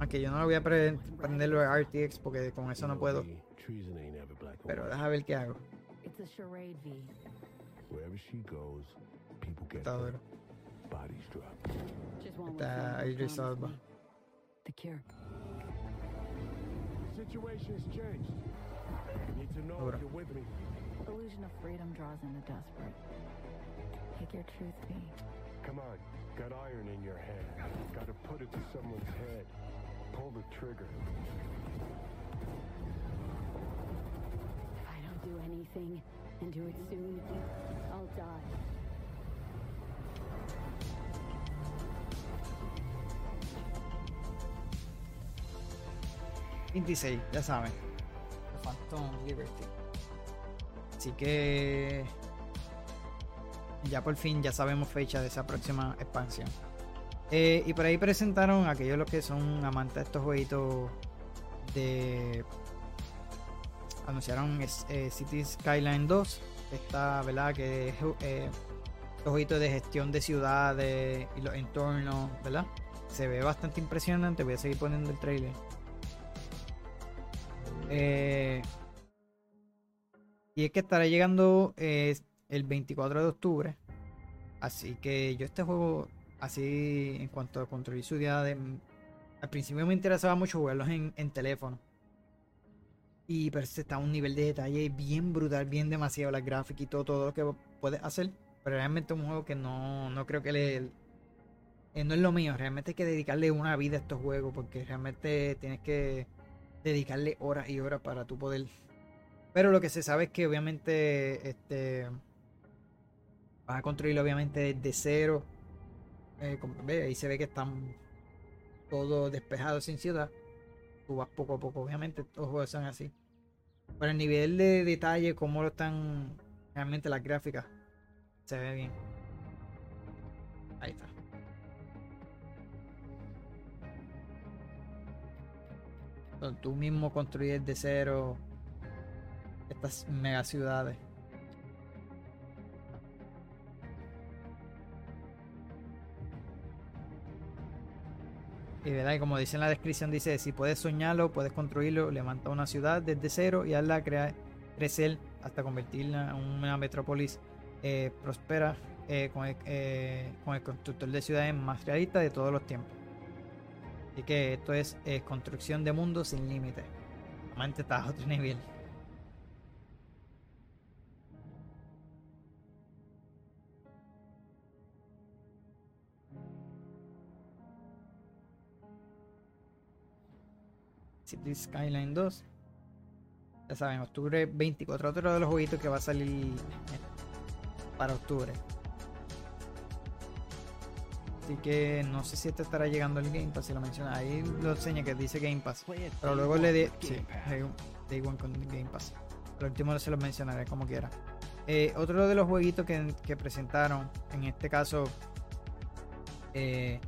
Aunque yo no lo voy a pre- prenderlo de RTX porque con eso no puedo. Pero deja ver qué hago.
It's a charade, V.
Wherever she goes, people get
Está duro.
Bodies drop.
Just one
Está
with
Idris
The cure.
The situation's changed. You Need to know
Duro.
if you're with me.
Illusion of freedom draws in the desperate. Pick your truth, V.
Come on, got iron in your hand. Gotta put it to someone's head. Pull the trigger.
If I don't do anything, and do it soon, I'll die.
26, ya saben. Phantom Liberty. Así que ya por fin ya sabemos fecha de esa próxima expansión. Eh, y por ahí presentaron a aquellos los que son amantes de estos jueguitos de anunciaron eh, City Skyline 2. Esta, ¿verdad? Que es eh, un jueguito de gestión de ciudades y los entornos, ¿verdad? Se ve bastante impresionante. Voy a seguir poniendo el trailer. Eh, y es que estará llegando eh, el 24 de octubre. Así que yo este juego, así en cuanto a construir ciudades, mm, al principio me interesaba mucho jugarlos en, teléfono. Y pero está un nivel de detalle bien brutal, bien demasiado la gráfica y todo, todo lo que puedes hacer. Pero realmente es un juego que no, no creo que le... eh, no es lo mío, realmente hay que dedicarle una vida a estos juegos porque realmente tienes que dedicarle horas y horas para tu poder. Pero lo que se sabe es que obviamente este vas a construirlo obviamente desde cero. Eh, como- ve, ahí se ve que están todo despejado sin ciudad. Tú vas poco a poco, obviamente todos juegos son así. Pero el nivel de detalle, cómo lo están realmente las gráficas, se ve bien. Ahí está. Tú mismo construyes de cero estas mega ciudades. Y verdad, y como dice en la descripción, dice, si puedes soñarlo, puedes construirlo, levanta una ciudad desde cero y hazla crea- crecer hasta convertirla en una metrópolis eh, próspera eh, con, el, eh, con el constructor de ciudades más realista de todos los tiempos. Así que esto es eh, construcción de mundo sin límites. Realmente está a otro nivel. City Skyline 2. Ya saben, octubre 24. Otro de los jueguitos que va a salir eh, para octubre. Así que no sé si este estará llegando al Game Pass, si lo menciona. Ahí lo enseña que dice Game Pass. Pero luego le di. Sí, Day- One con Game Pass. Al último se lo mencionaré como quiera. Eh, otro de los jueguitos que, presentaron, en este caso, eh,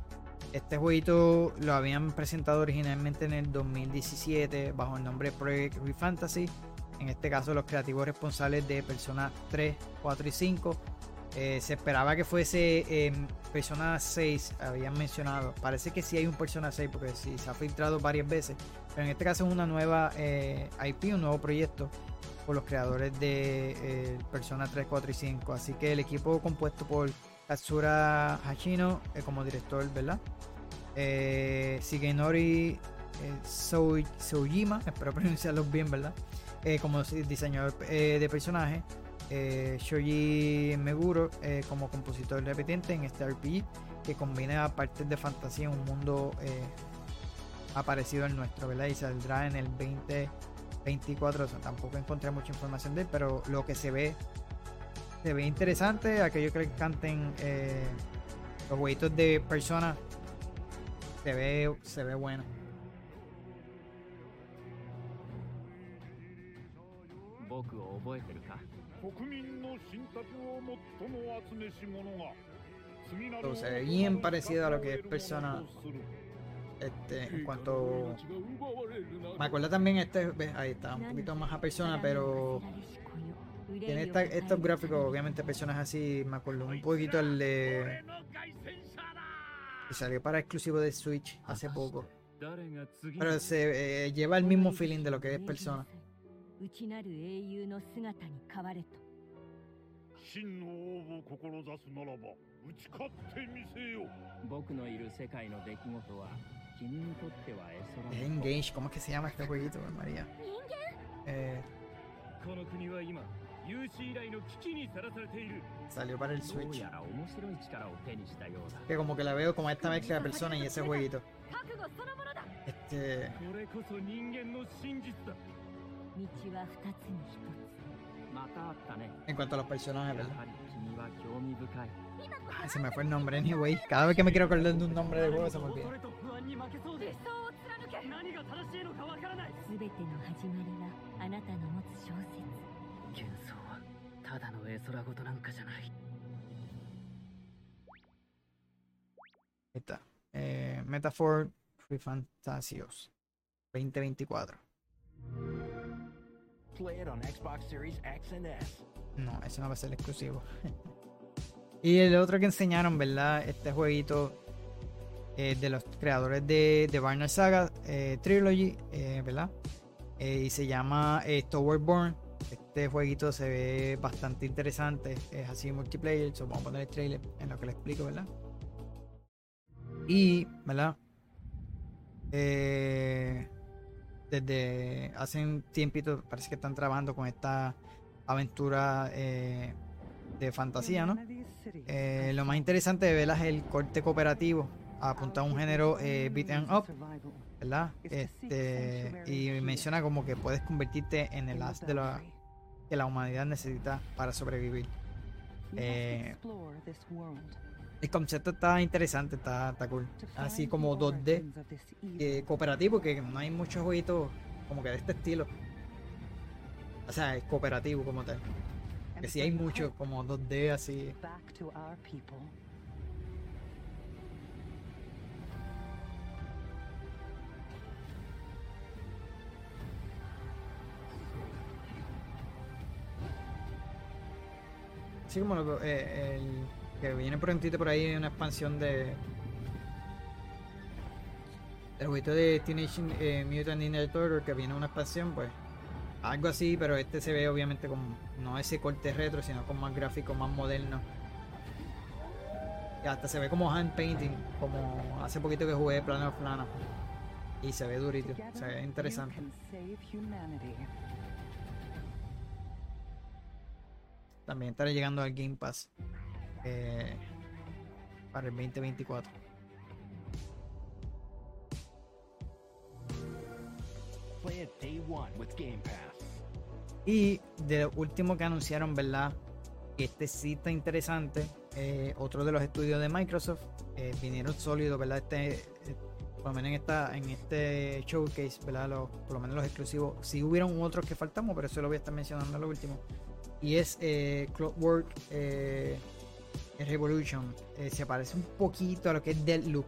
este jueguito lo habían presentado originalmente en el 2017 bajo el nombre Project Refantasy. En este caso, los creativos responsables de Persona 3, 4 y 5. Eh, se esperaba que fuese eh, Persona 6, habían mencionado. Parece que sí hay un Persona 6 porque sí se ha filtrado varias veces. Pero en este caso es una nueva eh, IP, un nuevo proyecto por los creadores de eh, Persona 3, 4 y 5. Así que el equipo compuesto por Katsura Hashino como director, ¿verdad? Shigenori Sou- Soujima, espero pronunciarlos bien, ¿verdad? Como diseñador de personaje. Eh, Shoji Meguro eh, como compositor repetente en este RPG que combina partes de fantasía en un mundo eh, aparecido al nuestro, ¿verdad? Y saldrá en el 2024. O sea, tampoco encontré mucha información de él, pero lo que se ve se ve interesante. Aquellos que canten eh, los jueguitos de persona se ve, se ve bueno. Entonces, bien parecido a lo que es Persona. Este, en cuanto. Me acuerdo también este. Ahí está, un poquito más a Persona, pero. Tiene esta, estos gráficos, obviamente, personas así. Me acuerdo un poquito el de. Que salió para exclusivo de Switch hace poco. Pero se eh, lleva el mismo feeling de lo que es Persona.
内なる英雄の姿に変われと
真の王を志すならば打ち勝ってみせよ
僕のいる世界の出来事ロ
ン人間人間人間マリアえ、
この国は今有史以来の危機にさらされている
さあ、ス
イッ
チ。
やら面白い力を手にしたようだ。
覚悟そのものだ。
これこそ人間の真実だ。
En cuanto a los personajes, ¿verdad? Se me fue el nombre, anyway. Cada vez que me quiero acordar de un nombre de juego se me olvida. Ahí está. Eh, Metaphor Free Fantasios 2024.
Play it on Xbox Series X and S.
No, eso no va a ser exclusivo. y el otro que enseñaron, ¿verdad? Este jueguito eh, de los creadores de, de Barner Saga eh, Trilogy, eh, ¿verdad? Y se llama Tower Born. Este jueguito se ve bastante interesante. Es así multiplayer. So vamos a poner el trailer en lo que le explico, ¿verdad? Y, ¿verdad? Eh, desde hace un tiempito parece que están trabajando con esta aventura eh, de fantasía, ¿no? Eh, lo más interesante de verla es el corte cooperativo, apunta a un género eh, beat and up, ¿verdad? Este, y menciona como que puedes convertirte en el as de la que la humanidad necesita para sobrevivir. Eh, el concepto está interesante, está, está cool. Así como 2D eh, cooperativo, que no hay muchos jueguitos como que de este estilo. O sea, es cooperativo como tal. Que sí hay muchos como 2D así. Así como lo- eh, que viene prontito por ahí una expansión de el jueguito de Teenage eh, Mutant Ninja que viene una expansión pues algo así pero este se ve obviamente con no ese corte retro sino con más gráfico más moderno. Y hasta se ve como hand painting como hace poquito que jugué plano a plano. Y se ve durito se ve interesante. También estará llegando al Game Pass eh, para el 2024
Play it day one with Game Pass.
Y de lo último que anunciaron, ¿verdad? Este sí está interesante. eh, otro de los estudios de Microsoft. eh, vinieron sólidos, ¿verdad? Este, por lo menos en, esta, en este showcase, ¿verdad? Los, por lo menos los exclusivos. Sí hubieron otros que faltamos, pero eso lo voy a estar mencionando a lo último. Y es eh, Clockwork eh, Revolution. Eh, se parece un poquito a lo que es Deadloop.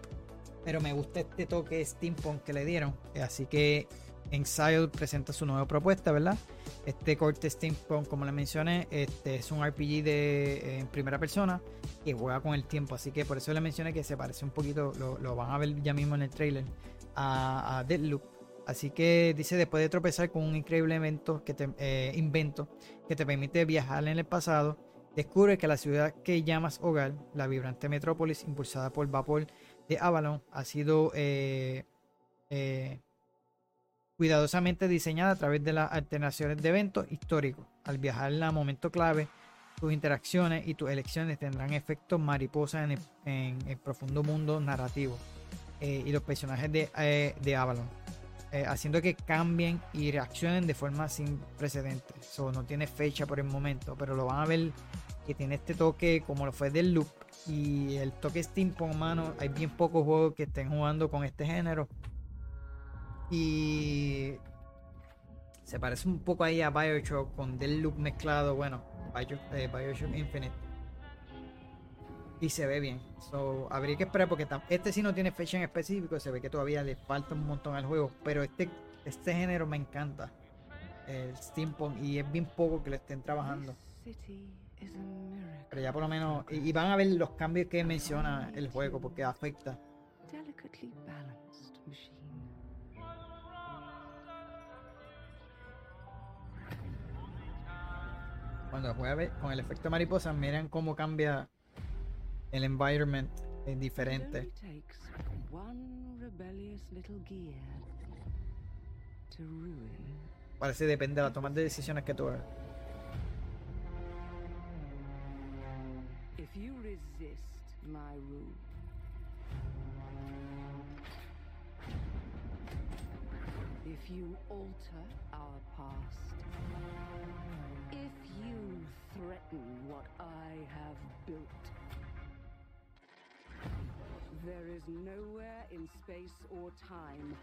Pero me gusta este toque steampunk que le dieron. eh, así que Exile presenta su nueva propuesta, ¿verdad? Este corte steampunk, como le mencioné, este es un RPG de eh, en primera persona que juega con el tiempo, así que por eso le mencioné que se parece un poquito, lo, van a ver ya mismo en el trailer, a, a Deadloop. Así que dice después de tropezar con un increíble evento invento que te permite viajar en el pasado, descubre que la ciudad que llamas hogar, la vibrante metrópolis impulsada por vapor de Avalon, ha sido eh, eh, cuidadosamente diseñada a través de las alternaciones de eventos históricos. Al viajar a momento clave, tus interacciones y tus elecciones tendrán efectos mariposa en el, en profundo mundo narrativo eh, y los personajes de, de Avalon, haciendo que cambien y reaccionen de forma sin precedentes. So, no tiene fecha por el momento, pero lo van a ver que tiene este toque como lo fue del loop y el toque steampunk, mano. Hay bien pocos juegos que estén jugando con este género. Y se parece un poco ahí a Bioshock con del loop mezclado, bueno, eh, Bioshock Infinite. Y se ve bien. So, habría que esperar porque este sí no tiene fecha en específico. Se ve que todavía le falta un montón al juego. Pero este, este género me encanta. El steampunk. Y es bien poco que lo estén trabajando. Pero ya por lo menos. Y, y van a ver los cambios que menciona el juego porque afecta. Cuando juega ve- con el efecto mariposa, miren cómo cambia el environment. Es diferente. Parece depende de la toma de decisiones que tú hagas.
If you resist my rule, if you alter our past, if you threaten what I have built, there is nowhere in space or time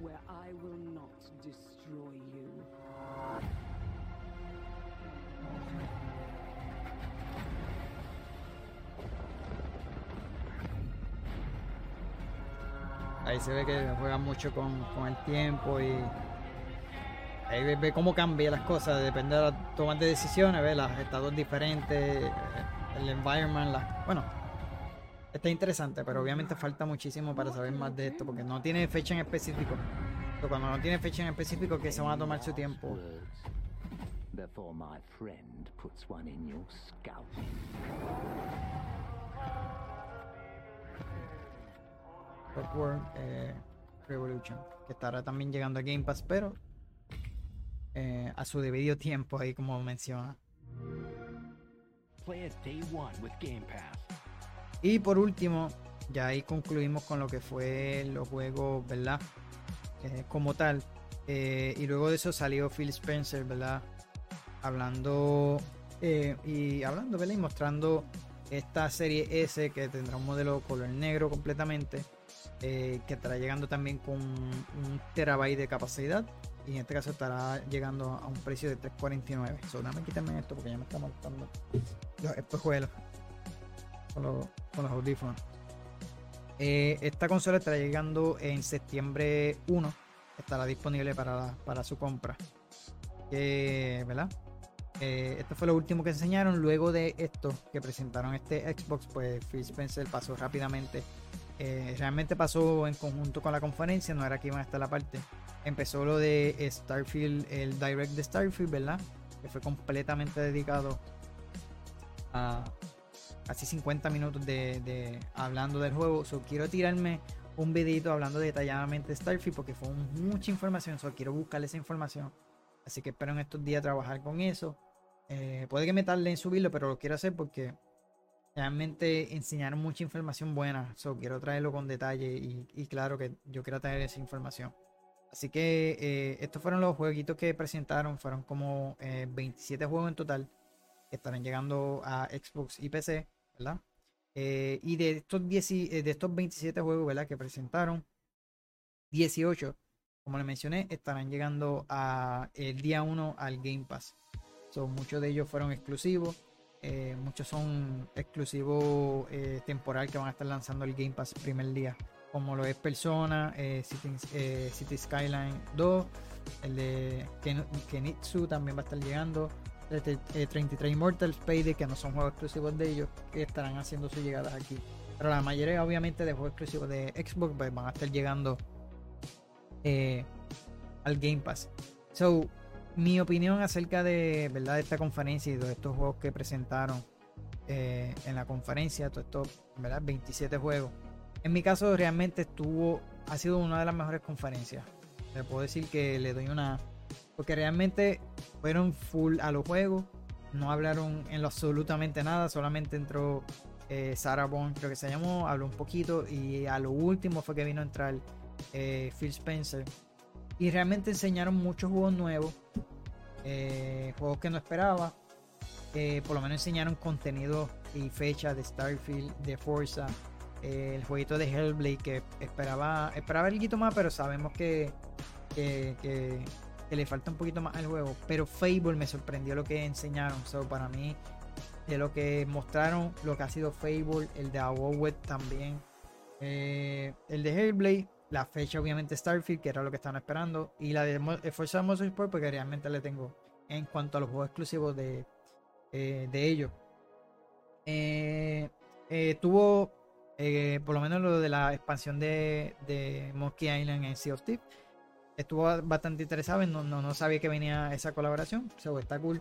where I will not destroy you.
Ahí se ve que juegan mucho con, con el tiempo y Ahí ve, cómo cambia las cosas, depende de las tomas de decisiones, ve los estados diferentes, eh, el environment, la, bueno, está interesante, pero obviamente falta muchísimo para saber más de esto, porque no tiene fecha en específico. Pero cuando no tiene fecha en específico, que se van a tomar su tiempo. Clockwork eh, Revolution, que estará también llegando a Game Pass, pero eh, a su debido tiempo, ahí como menciona.
Play it day one with Game Pass.
Y por último, ya ahí concluimos con lo que fue los juegos, ¿verdad? Eh, como tal. Y luego de eso salió Phil Spencer, ¿verdad? Hablando y hablando, ¿verdad? Y mostrando esta serie S que tendrá un modelo color negro completamente. Eh, que estará llegando también con un terabyte de capacidad. Y en este caso estará llegando a un precio de 3.49. So, dame quitarme esto porque ya me está molestando los espejuelos con los, con los audífonos. Eh, esta consola estará llegando en septiembre 1. Estará disponible para, para su compra. Eh, ¿Verdad? Esto fue lo último que enseñaron. Luego de esto que presentaron este Xbox, pues Phil Spencer pasó rápidamente. Eh, realmente pasó en conjunto con la conferencia, no era que iban a estar la parte. Empezó lo de Starfield, el direct de Starfield, ¿verdad? Que fue completamente dedicado a casi 50 minutos de, de hablando del juego. So, quiero tirarme un videito hablando detalladamente de Starfield porque fue mucha información. So, quiero buscar esa información. Así que espero en estos días trabajar con eso. Eh, puede que me tarde en subirlo, pero lo quiero hacer porque realmente enseñaron mucha información buena. So, quiero traerlo con detalle y, claro que yo quiero traer esa información. Así que eh, estos fueron los jueguitos que presentaron. Fueron como eh, 27 juegos en total. Que estarán llegando a Xbox y PC, ¿verdad? Eh, y de estos, 10, y- eh, de estos 27 juegos, ¿verdad? Que presentaron, 18, como les mencioné, estarán llegando a el día 1 al Game Pass. So, muchos de ellos fueron exclusivos. Eh, muchos son exclusivos eh, temporal que van a estar lanzando el Game Pass primer día. Como lo es Persona, eh, City, eh, City Skyline 2, el de Ken- Kenitsu también va a estar llegando. el de- eh, 33 Immortals, Payday, que no son juegos exclusivos de ellos, que estarán haciendo sus llegadas aquí. Pero la mayoría, obviamente, de juegos exclusivos de Xbox pues, van a estar llegando al Game Pass. So, mi opinión acerca de, ¿verdad? de esta conferencia y de estos juegos que presentaron eh, en la conferencia, todos estos ¿verdad? 27 juegos. En mi caso, realmente estuvo, ha sido una de las mejores conferencias. Le puedo decir que le doy una. Porque realmente fueron full a los juegos. No hablaron en lo absolutamente nada. Solamente entró eh, Sarah Bond, creo que se llamó. Habló un poquito. Y a lo último fue que vino a entrar eh, Phil Spencer. Y realmente enseñaron muchos juegos nuevos. eh, juegos que no esperaba. Eh, por lo menos enseñaron contenido y fecha de Starfield, de Forza. eh, el jueguito de Hellblade que esperaba esperaba algo más, pero sabemos que, que, le falta un poquito más al juego. Pero Fable me sorprendió lo que enseñaron. So, para mí, de lo que mostraron, lo que ha sido Fable, el de Avowed también. el de Hellblade, la fecha obviamente Starfield, que era lo que estaban esperando. Y la de eh, Forza Motorsport, porque realmente le tengo en cuanto a los juegos exclusivos de, eh, de ellos. Eh, eh, tuvo por lo menos lo de la expansión de, de Monkey Island en Sea of Thieves. Estuvo bastante interesado, no, no, no sabía que venía esa colaboración. So, está cool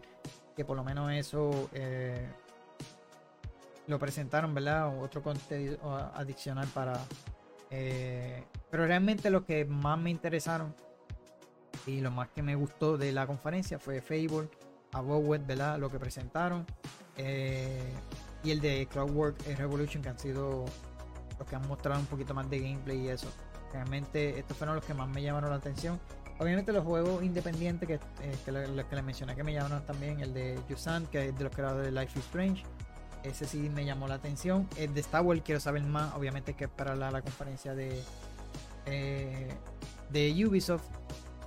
que por lo menos eso lo presentaron, ¿verdad? Otro contenido adicional para... eh, pero realmente lo que más me interesaron y lo más que me gustó de la conferencia fue Fable, Avowed, ¿verdad? Lo que presentaron. eh, y el de Clockwork Revolution, que han sido los que han mostrado un poquito más de gameplay y eso. Realmente estos fueron los que más me llamaron la atención. Obviamente los juegos independientes que, eh, los que les mencioné que me llamaron también, el de Yusan, que es de los creadores de Life is Strange. Ese sí me llamó la atención. El de Star Wars quiero saber más. Obviamente que esperar la, la conferencia de, eh, de Ubisoft.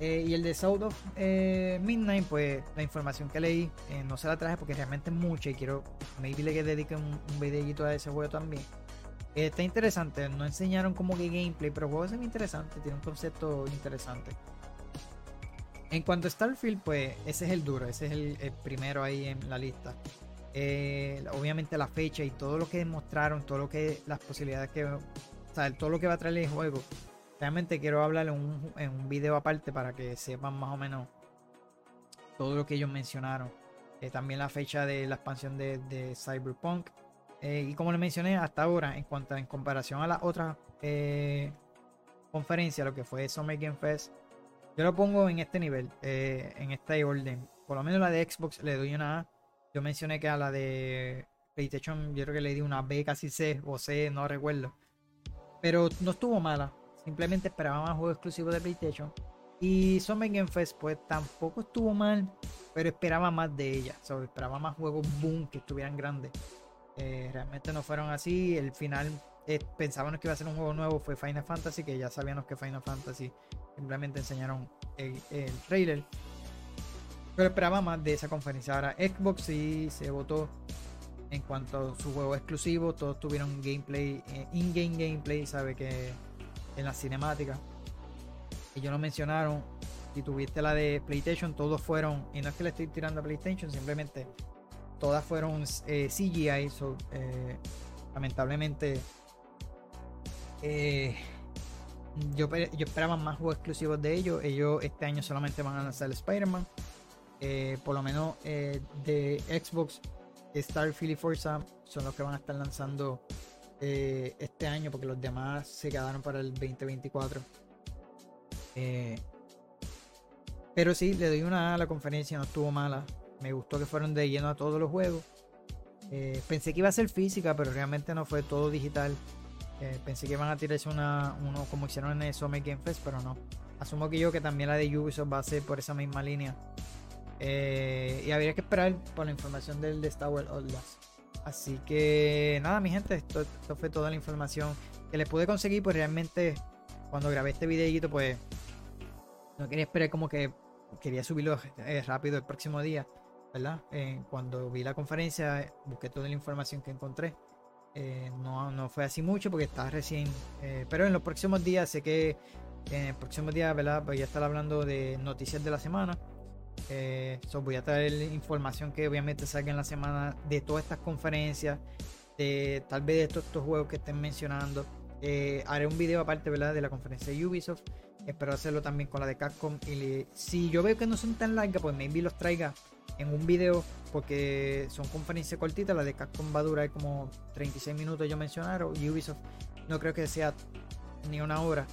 Eh, y el de South of eh, Midnight, pues la información que leí no se la traje porque realmente es mucha y quiero, maybe le dedique un, un videito a ese juego también. Está interesante, no enseñaron como que gameplay, pero el juego es muy interesante, tiene un concepto interesante. En cuanto a Starfield, pues ese es el duro, ese es el primero ahí en la lista. Eh, obviamente la fecha y todo lo que demostraron, todo lo que las posibilidades que, todo lo que va a traer el juego. Realmente quiero hablar en un, en video aparte para que sepan más o menos todo lo que ellos mencionaron. Eh, también la fecha de la expansión de, Cyberpunk. Eh, y como les mencioné hasta ahora, en cuanto en comparación a las otras eh, conferencias, lo que fue Summer Game Fest, yo lo pongo en este nivel, en este orden. Por lo menos la de Xbox le doy una A. Yo mencioné que a la de PlayStation yo creo que le di una B, casi C o C, no recuerdo. Pero no estuvo mala. Simplemente esperaba más juegos exclusivos de PlayStation. Y Summer Game Fest pues tampoco estuvo mal, pero esperaba más de ella. So, esperaba más juegos boom que estuvieran grandes. Eh, realmente no fueron así. El final eh, pensábamos que iba a ser un juego nuevo, fue Final Fantasy, que ya sabíamos que Final Fantasy simplemente enseñaron el trailer. Pero esperaba más de esa conferencia. Ahora Xbox sí se votó en cuanto a su juego exclusivo. Todos tuvieron gameplay, eh, in-game gameplay, sabe que en la cinemática. Ellos lo mencionaron. Si tuviste la de PlayStation, todos fueron, y no es que le estoy tirando a PlayStation, simplemente todas fueron eh, CGI. Eh, lamentablemente, yo, yo, esperaba más juegos exclusivos de ellos. Ellos este año solamente van a lanzar Spider-Man. Eh, por lo menos eh, de Xbox, Starfield y Forza son los que van a estar lanzando eh, este año porque los demás se quedaron para el 2024. pero sí, le doy una A a la conferencia, no estuvo mala. Me gustó que fueron de lleno a todos los juegos. pensé que iba a ser física, pero realmente no fue todo digital. Pensé que iban a tirarse una, uno como hicieron en el Summer Game Fest, pero no. Asumo que yo que también la de Ubisoft va a ser por esa misma línea. Eh, y habría que esperar por la información del de Star Wars Outlast. Así que nada, mi gente, esto, esto, fue toda la información que les pude conseguir. Pues realmente, cuando grabé este videito, pues no quería esperar como que quería subirlo eh, rápido el próximo día, ¿verdad? Eh, cuando vi la conferencia, busqué toda la información que encontré. No, no, fue así mucho porque estaba recién. Pero en los próximos días, sé que en el próximo día, ¿verdad? Voy a estar hablando de noticias de la semana. Eh, voy a traer información que obviamente salga en la semana de todas estas conferencias, de tal vez de estos, estos juegos que estén mencionando. Eh, haré un video aparte, ¿verdad? De la conferencia de Ubisoft. Espero hacerlo también con la de Capcom. Y si yo veo que no son tan largas, pues maybe los traiga en un video porque son conferencias cortitas. La de Capcom va a durar como 36 minutos, yo mencionaron. Ubisoft no creo que sea ni una hora.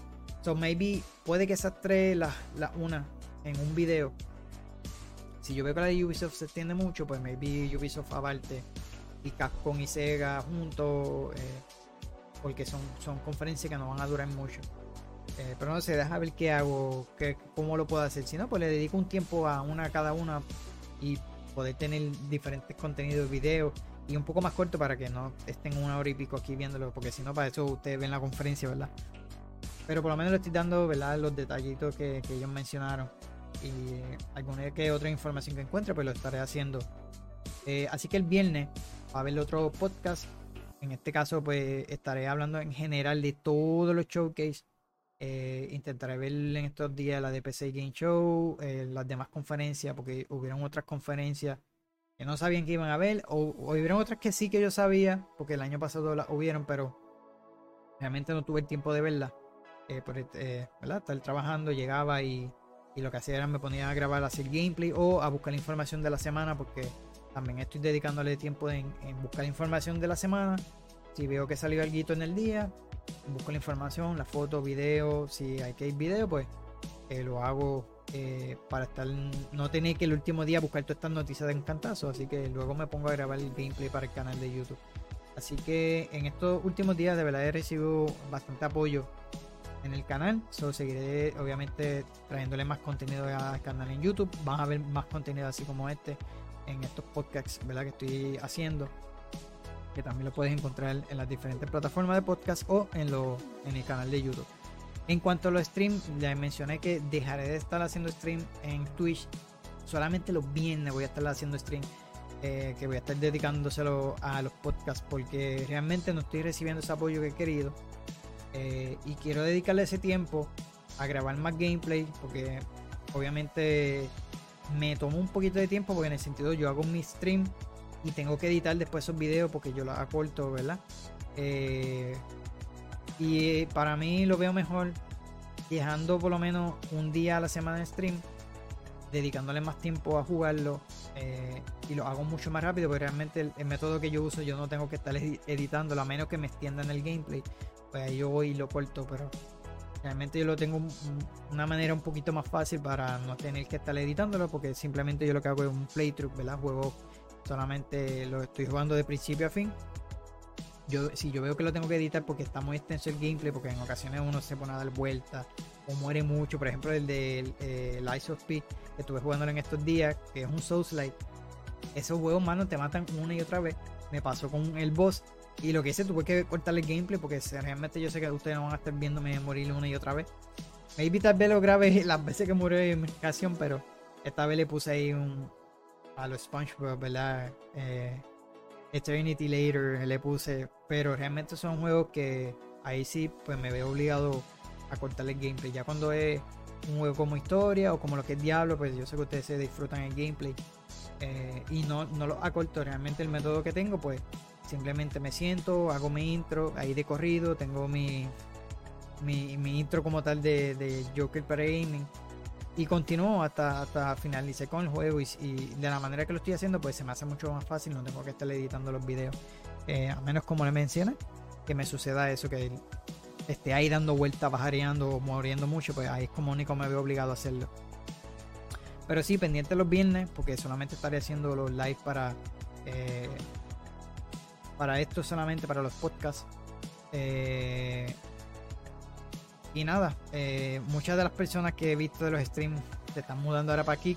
So maybe puede que esas tres, las la una en un video. Si yo veo que la de Ubisoft se extiende mucho, pues maybe Ubisoft aparte y Capcom y Sega juntos. Eh, porque son, son conferencias que no van a durar mucho. Eh, pero no sé, deja ver qué hago, qué, cómo lo puedo hacer. Si no, pues le dedico un tiempo a una a cada una y poder tener diferentes contenidos, videos y un poco más corto para que no estén una hora y pico aquí viéndolo, porque si no, para eso ustedes ven la conferencia, ¿verdad? Pero por lo menos le estoy dando, ¿verdad? Los detallitos que, que ellos mencionaron y eh, alguna que otra información que encuentre, pues lo estaré haciendo. Eh, así que el viernes va a haber otro podcast. En este caso, pues estaré hablando en general de todos los showcase eh, intentaré ver en estos días la de PC Game Show, eh, las demás conferencias, porque hubieron otras conferencias que no sabían que iban a ver, o, o hubieron otras que sí que yo sabía, porque el año pasado las hubieron, pero realmente no tuve el tiempo de verlas. Eh, por, eh, ¿verdad? Estar trabajando, llegaba y, y, lo que hacía era me ponía a grabar, a hacer gameplay o a buscar información de la semana, porque también estoy dedicándole tiempo en, en buscar información de la semana. Si veo que salió algo en el día, busco la información, la foto, video, si hay que ir video, pues eh, lo hago eh, para estar, no tener que el último día buscar todas estas noticias de encantazo, así que luego me pongo a grabar el gameplay para el canal de YouTube. Así que en estos últimos días de verdad he recibido bastante apoyo en el canal, solo seguiré obviamente trayéndole más contenido al canal en YouTube, van a ver más contenido así como este en estos podcasts ¿verdad? que estoy haciendo que también lo puedes encontrar en las diferentes plataformas de podcast o en, lo, en el canal de YouTube. En cuanto a los streams, ya mencioné que dejaré de estar haciendo stream en Twitch. Solamente los viernes voy a estar haciendo stream. Eh, que voy a estar dedicándoselo a los podcasts porque realmente no estoy recibiendo ese apoyo que he querido. Eh, y quiero dedicarle ese tiempo a grabar más gameplay porque obviamente me tomó un poquito de tiempo porque en el sentido yo hago mi stream y tengo que editar después esos videos porque yo los acorto, ¿verdad? Eh, y para mí lo veo mejor dejando por lo menos un día a la semana de stream, dedicándole más tiempo a jugarlo eh, y lo hago mucho más rápido porque realmente el, método que yo uso yo no tengo que estar editándolo a menos que me extienda en el gameplay. Pues ahí yo voy y lo corto, pero realmente yo lo tengo una manera un poquito más fácil para no tener que estar editándolo porque simplemente yo lo que hago es un playthrough, ¿verdad? Juego solamente lo estoy jugando de principio a fin. Yo, si yo veo que lo tengo que editar porque está muy extenso el gameplay, porque en ocasiones uno se pone a dar vueltas o muere mucho, por ejemplo el de eh, of P, que estuve jugando en estos días, que es un Souls Like, esos juegos, mano, te matan una y otra vez. Me pasó con el boss y lo que hice, tuve que cortar el gameplay porque realmente yo sé que ustedes no van a estar viéndome morir una y otra vez. Maybe tal vez lo grabé las veces que murió en mi ocasión, pero esta vez le puse ahí un, a los SpongeBob, ¿verdad? Eh, Eternity Later le puse, pero realmente son juegos que ahí sí pues me veo obligado a cortar el gameplay. Ya cuando es un juego como historia o como lo que es Diablo, pues yo sé que ustedes se disfrutan el gameplay eh, y no, no lo acorto. Realmente el método que tengo, pues simplemente me siento, hago mi intro ahí de corrido, tengo mi, mi, intro como tal de, de Joker para Gaming y continúo hasta, hasta finalizar con el juego y, de la manera que lo estoy haciendo pues se me hace mucho más fácil, no tengo que estar editando los videos, eh, a menos como le mencioné, que me suceda eso, que esté ahí dando vueltas, bajareando o muriendo mucho, pues ahí es como único me veo obligado a hacerlo. Pero sí, pendiente los viernes, porque solamente estaré haciendo los live para, eh, para esto solamente, para los podcasts. Eh, y nada, eh, muchas de las personas que he visto de los streams se están mudando ahora para aquí.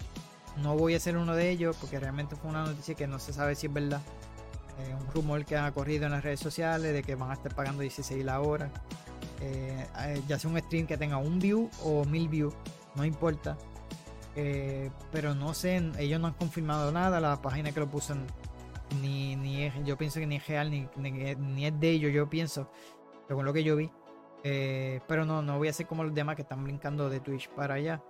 No voy a ser uno de ellos porque realmente fue una noticia que no se sabe si es verdad. Eh, un rumor que ha corrido en las redes sociales de que van a estar pagando 16 la hora. Ya sea un stream que tenga un view o mil views, no importa. pero no sé, ellos no han confirmado nada. La página que lo puso ni, ni yo pienso que ni es real, ni, ni es de ellos, yo pienso, según lo que yo vi. Eh, pero no, no voy a hacer como los demás que están brincando de Twitch para allá.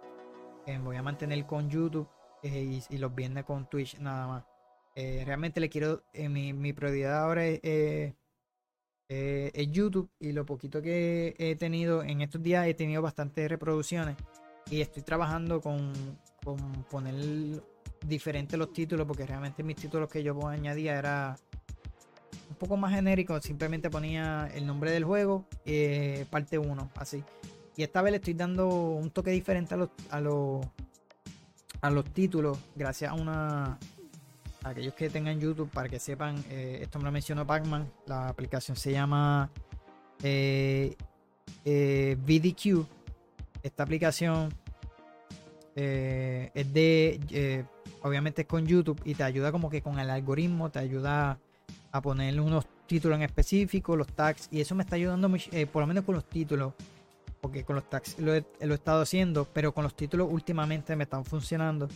Eh, voy a mantener con YouTube eh, y, los viernes con Twitch nada más. realmente le quiero, mi, mi, prioridad ahora es, YouTube y lo poquito que he tenido en estos días he tenido bastantes reproducciones y estoy trabajando con, con poner diferentes los títulos porque realmente mis títulos que yo añadía era un poco más genérico, simplemente ponía el nombre del juego, eh, parte 1, así. Y esta vez le estoy dando un toque diferente a los, a los, a los títulos, gracias a una. A aquellos que tengan YouTube, para que sepan, eh, esto me lo mencionó Pacman, la aplicación se llama eh, VDQ. Esta aplicación es de. Obviamente es con YouTube y te ayuda como que con el algoritmo, te ayuda a ponerle unos títulos en específico, los tags, y eso me está ayudando eh, por lo menos con los títulos, porque con los tags lo he, estado haciendo, pero con los títulos últimamente me están funcionando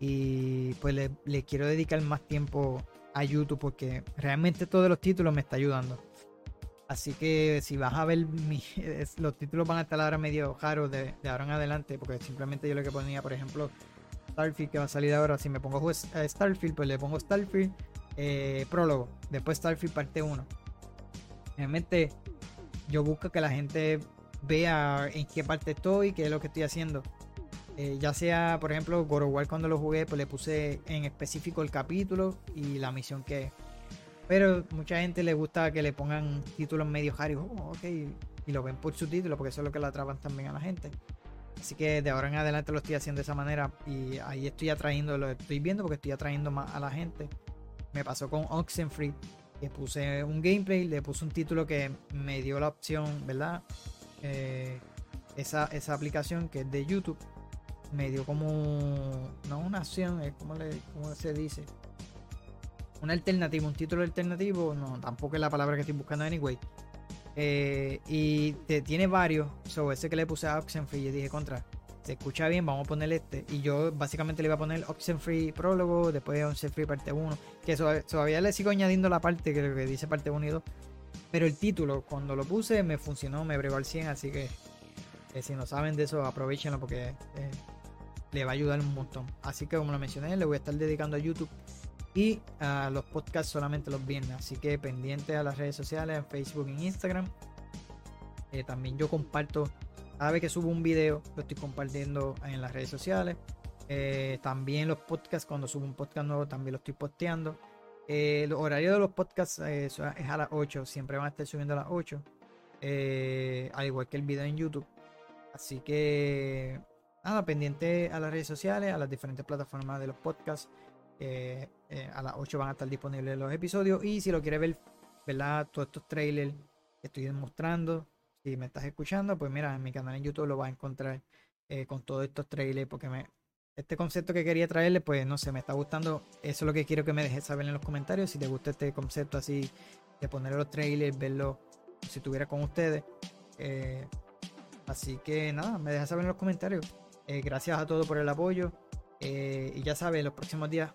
y pues le, quiero dedicar más tiempo a YouTube porque realmente todos los títulos me está ayudando. Así que si vas a ver los títulos van a estar ahora medio raros de, ahora en adelante, porque simplemente yo lo que ponía, por ejemplo, Starfield que va a salir ahora, si me pongo a Starfield, pues le pongo Starfield eh, prólogo, después Starfield parte 1. Realmente yo busco que la gente vea en qué parte estoy, qué es lo que estoy haciendo. Eh, ya sea, por ejemplo, God of cuando lo jugué, pues le puse en específico el capítulo y la misión que es. Pero mucha gente le gusta que le pongan títulos medio Harry, oh, y lo ven por su título, porque eso es lo que la atrapan también a la gente. Así que de ahora en adelante lo estoy haciendo de esa manera y ahí estoy atrayendo, lo estoy viendo porque estoy atrayendo más a la gente me pasó con Oxenfree, que puse un gameplay, le puse un título que me dio la opción, ¿verdad? Eh, esa, aplicación que es de YouTube me dio como, no una opción, es como, le, se dice, una alternativa, un título alternativo, no, tampoco es la palabra que estoy buscando anyway. Eh, y te, tiene varios, sobre ese que le puse a Oxenfree, y dije contra, se escucha bien, vamos a poner este. Y yo básicamente le iba a poner Oxenfree Prólogo, después Oxenfree parte 1, que todavía le sigo añadiendo la parte que, que dice parte 1 y 2. Pero el título, cuando lo puse, me funcionó, me bregó al 100, así que si no saben de eso, aprovechenlo porque eh, le va a ayudar un montón. Así que como lo mencioné, le voy a estar dedicando a YouTube y los podcasts solamente los viernes. Así que pendiente a las redes sociales, en Facebook en Instagram. Eh, también yo comparto, cada vez que subo un video, lo estoy compartiendo en las redes sociales. Eh, también los podcasts, cuando subo un podcast nuevo, también lo estoy posteando. Eh, el horario de los podcasts es a las 8, siempre van a estar subiendo a las 8. al igual que el video en YouTube. Así que nada, pendiente a las redes sociales, a las diferentes plataformas de los podcasts. Eh, a las 8 van a estar disponibles los episodios. Y si lo quieres ver, ¿verdad? Todos estos trailers que estoy mostrando, si me estás escuchando, pues mira, en mi canal en YouTube lo vas a encontrar eh, con todos estos trailers. Porque me, este concepto que quería traerle, pues no sé, me está gustando. Eso es lo que quiero que me dejes saber en los comentarios. Si te gusta este concepto así de poner los trailers, verlo si estuviera con ustedes. Eh, así que nada, me dejas saber en los comentarios. gracias a todos por el apoyo. Y ya sabes, los próximos días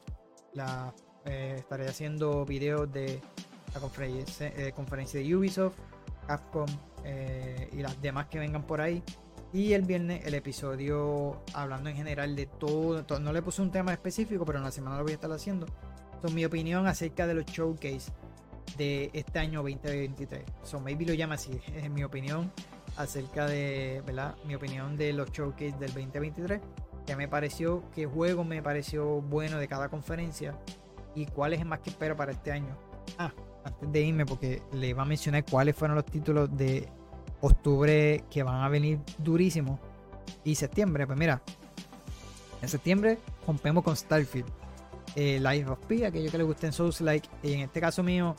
la, eh, estaré haciendo videos de la conferencia, eh, conferencia de Ubisoft, Capcom eh, y las demás que vengan por ahí. Y el viernes el episodio hablando en general de todo, No le puse un tema específico, pero en la semana lo voy a estar haciendo. Con mi opinión acerca de los showcase de este año 2023. So maybe lo llama así, es mi opinión acerca de, ¿verdad? Mi opinión de los showcase del 2023 que me pareció, qué juego me pareció bueno de cada conferencia y cuál es el más que espero para este año. Ah, antes de irme, porque le iba a mencionar cuáles fueron los títulos de octubre que van a venir durísimos y septiembre. Pues mira, en septiembre rompemos con Starfield, eh, Life of Pi, aquello que le gusten Souls Like, y en este caso mío,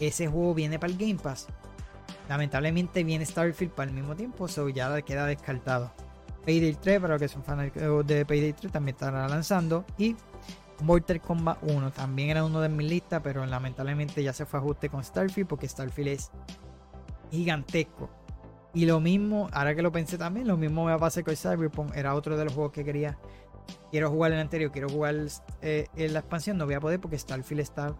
ese juego viene para el Game Pass. Lamentablemente viene Starfield para el mismo tiempo, eso ya queda descartado. Payday 3, para los que son fanáticos de Payday 3, también estará lanzando. Y Mortal Kombat 1 también era uno de mis listas, pero lamentablemente ya se fue ajuste con Starfield porque Starfield es gigantesco. Y lo mismo, ahora que lo pensé también, lo mismo me va a pasar con Cyberpunk. Era otro de los juegos que quería. Quiero jugar el anterior, quiero jugar eh, en la expansión. No voy a poder porque Starfield está.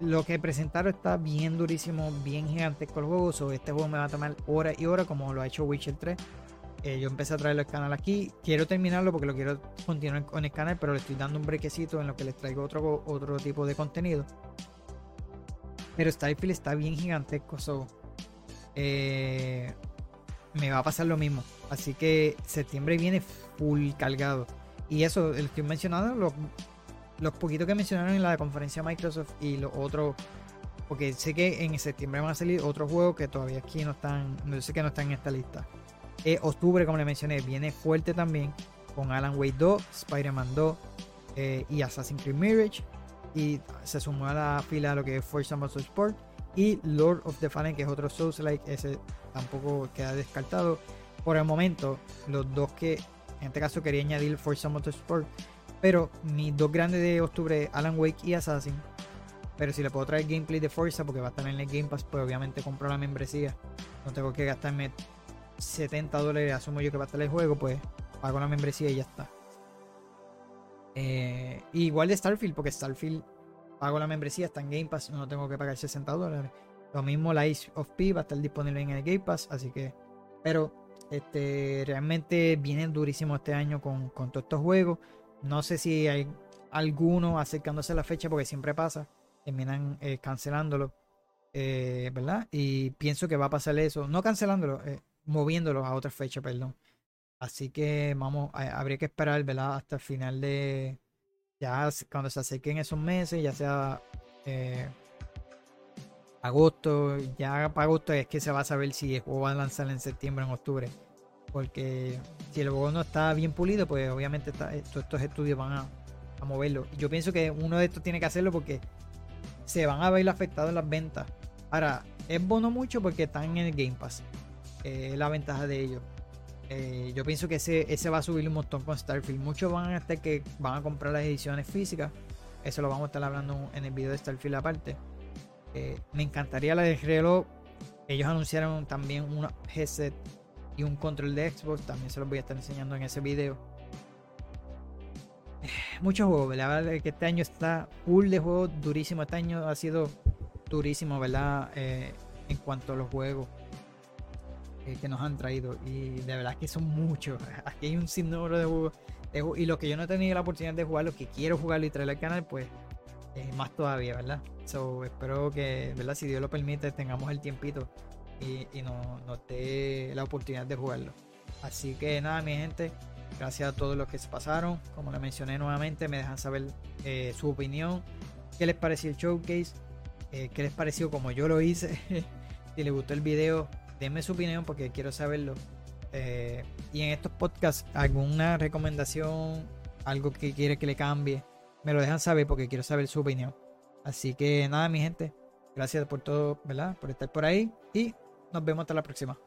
Lo que presentaron está bien durísimo, bien gigantesco el juego. So, este juego me va a tomar horas y horas, como lo ha hecho Witcher 3. Eh, yo empecé a traerlo al canal aquí. Quiero terminarlo porque lo quiero continuar con el canal, pero le estoy dando un brequecito en lo que les traigo otro, otro tipo de contenido. Pero Starfield está bien gigantesco, so, eh, me va a pasar lo mismo. Así que septiembre viene full cargado. Y eso, le estoy mencionando los, los poquitos que mencionaron en la conferencia Microsoft y los otros. Porque sé que en septiembre van a salir otros juegos que todavía aquí no están. No sé que no están en esta lista. Eh, octubre, como le mencioné, viene fuerte también con Alan Wake 2, Spider-Man 2 eh, y Assassin's Creed Mirage. Y se sumó a la fila lo que es Forza Motorsport y Lord of the Fallen, que es otro Souls-like. Ese tampoco queda descartado. Por el momento, los dos que en este caso quería añadir Forza Motorsport. Pero mis dos grandes de octubre, Alan Wake y Assassin. Pero si le puedo traer gameplay de Forza, porque va a estar en el Game Pass, pues obviamente compro la membresía. No tengo que gastarme 70 dólares, asumo yo que va a estar el juego, pues pago la membresía y ya está. Eh, igual de Starfield, porque Starfield pago la membresía, está en Game Pass, no tengo que pagar 60 dólares. Lo mismo la Ice of P va a estar disponible en el Game Pass, así que. Pero este realmente viene durísimo este año con, todos estos juegos. No sé si hay alguno acercándose a la fecha, porque siempre pasa, terminan eh, cancelándolo. Eh, ¿Verdad? Y pienso que va a pasar eso. No cancelándolo, moviéndolos a otra fecha, perdón. Así que vamos, habría que esperar, ¿verdad? Hasta el final de. Ya cuando se acerquen esos meses, ya sea eh, agosto, ya para agosto es que se va a saber si el juego va a lanzar en septiembre o en octubre. Porque si el juego no está bien pulido, pues obviamente estos estudios van a, a moverlo. Yo pienso que uno de estos tiene que hacerlo porque se van a ver afectados las ventas. Ahora, es bueno mucho porque están en el Game Pass la ventaja de ellos. Eh, yo pienso que ese, ese va a subir un montón con Starfield. Muchos van a estar que van a comprar las ediciones físicas. Eso lo vamos a estar hablando en el video de Starfield aparte. Eh, me encantaría la de reloj. Ellos anunciaron también un headset y un control de Xbox. También se los voy a estar enseñando en ese video. Muchos juegos, la verdad que este año está full de juegos, durísimo. Este año ha sido durísimo, ¿verdad? Eh, en cuanto a los juegos. Que nos han traído. Y de verdad que son muchos. Aquí hay un sinnúmero de juegos. y lo que yo no he tenido la oportunidad de jugar, lo que quiero jugar y traerlo al canal, pues eh, más todavía, ¿verdad? So, espero que, ¿verdad? Si Dios lo permite, tengamos el tiempito y, y nos, nos dé la oportunidad de jugarlo. Así que nada, mi gente, gracias a todos los que se pasaron. Como les mencioné nuevamente, me dejan saber eh, su opinión, qué les pareció el showcase, eh, qué les pareció como yo lo hice. si les gustó el video, denme su opinión porque quiero saberlo. Eh, y en estos podcasts, alguna recomendación, algo que quiere que le cambie, me lo dejan saber porque quiero saber su opinión. Así que nada, mi gente, gracias por todo, ¿verdad? Por estar por ahí y nos vemos hasta la próxima.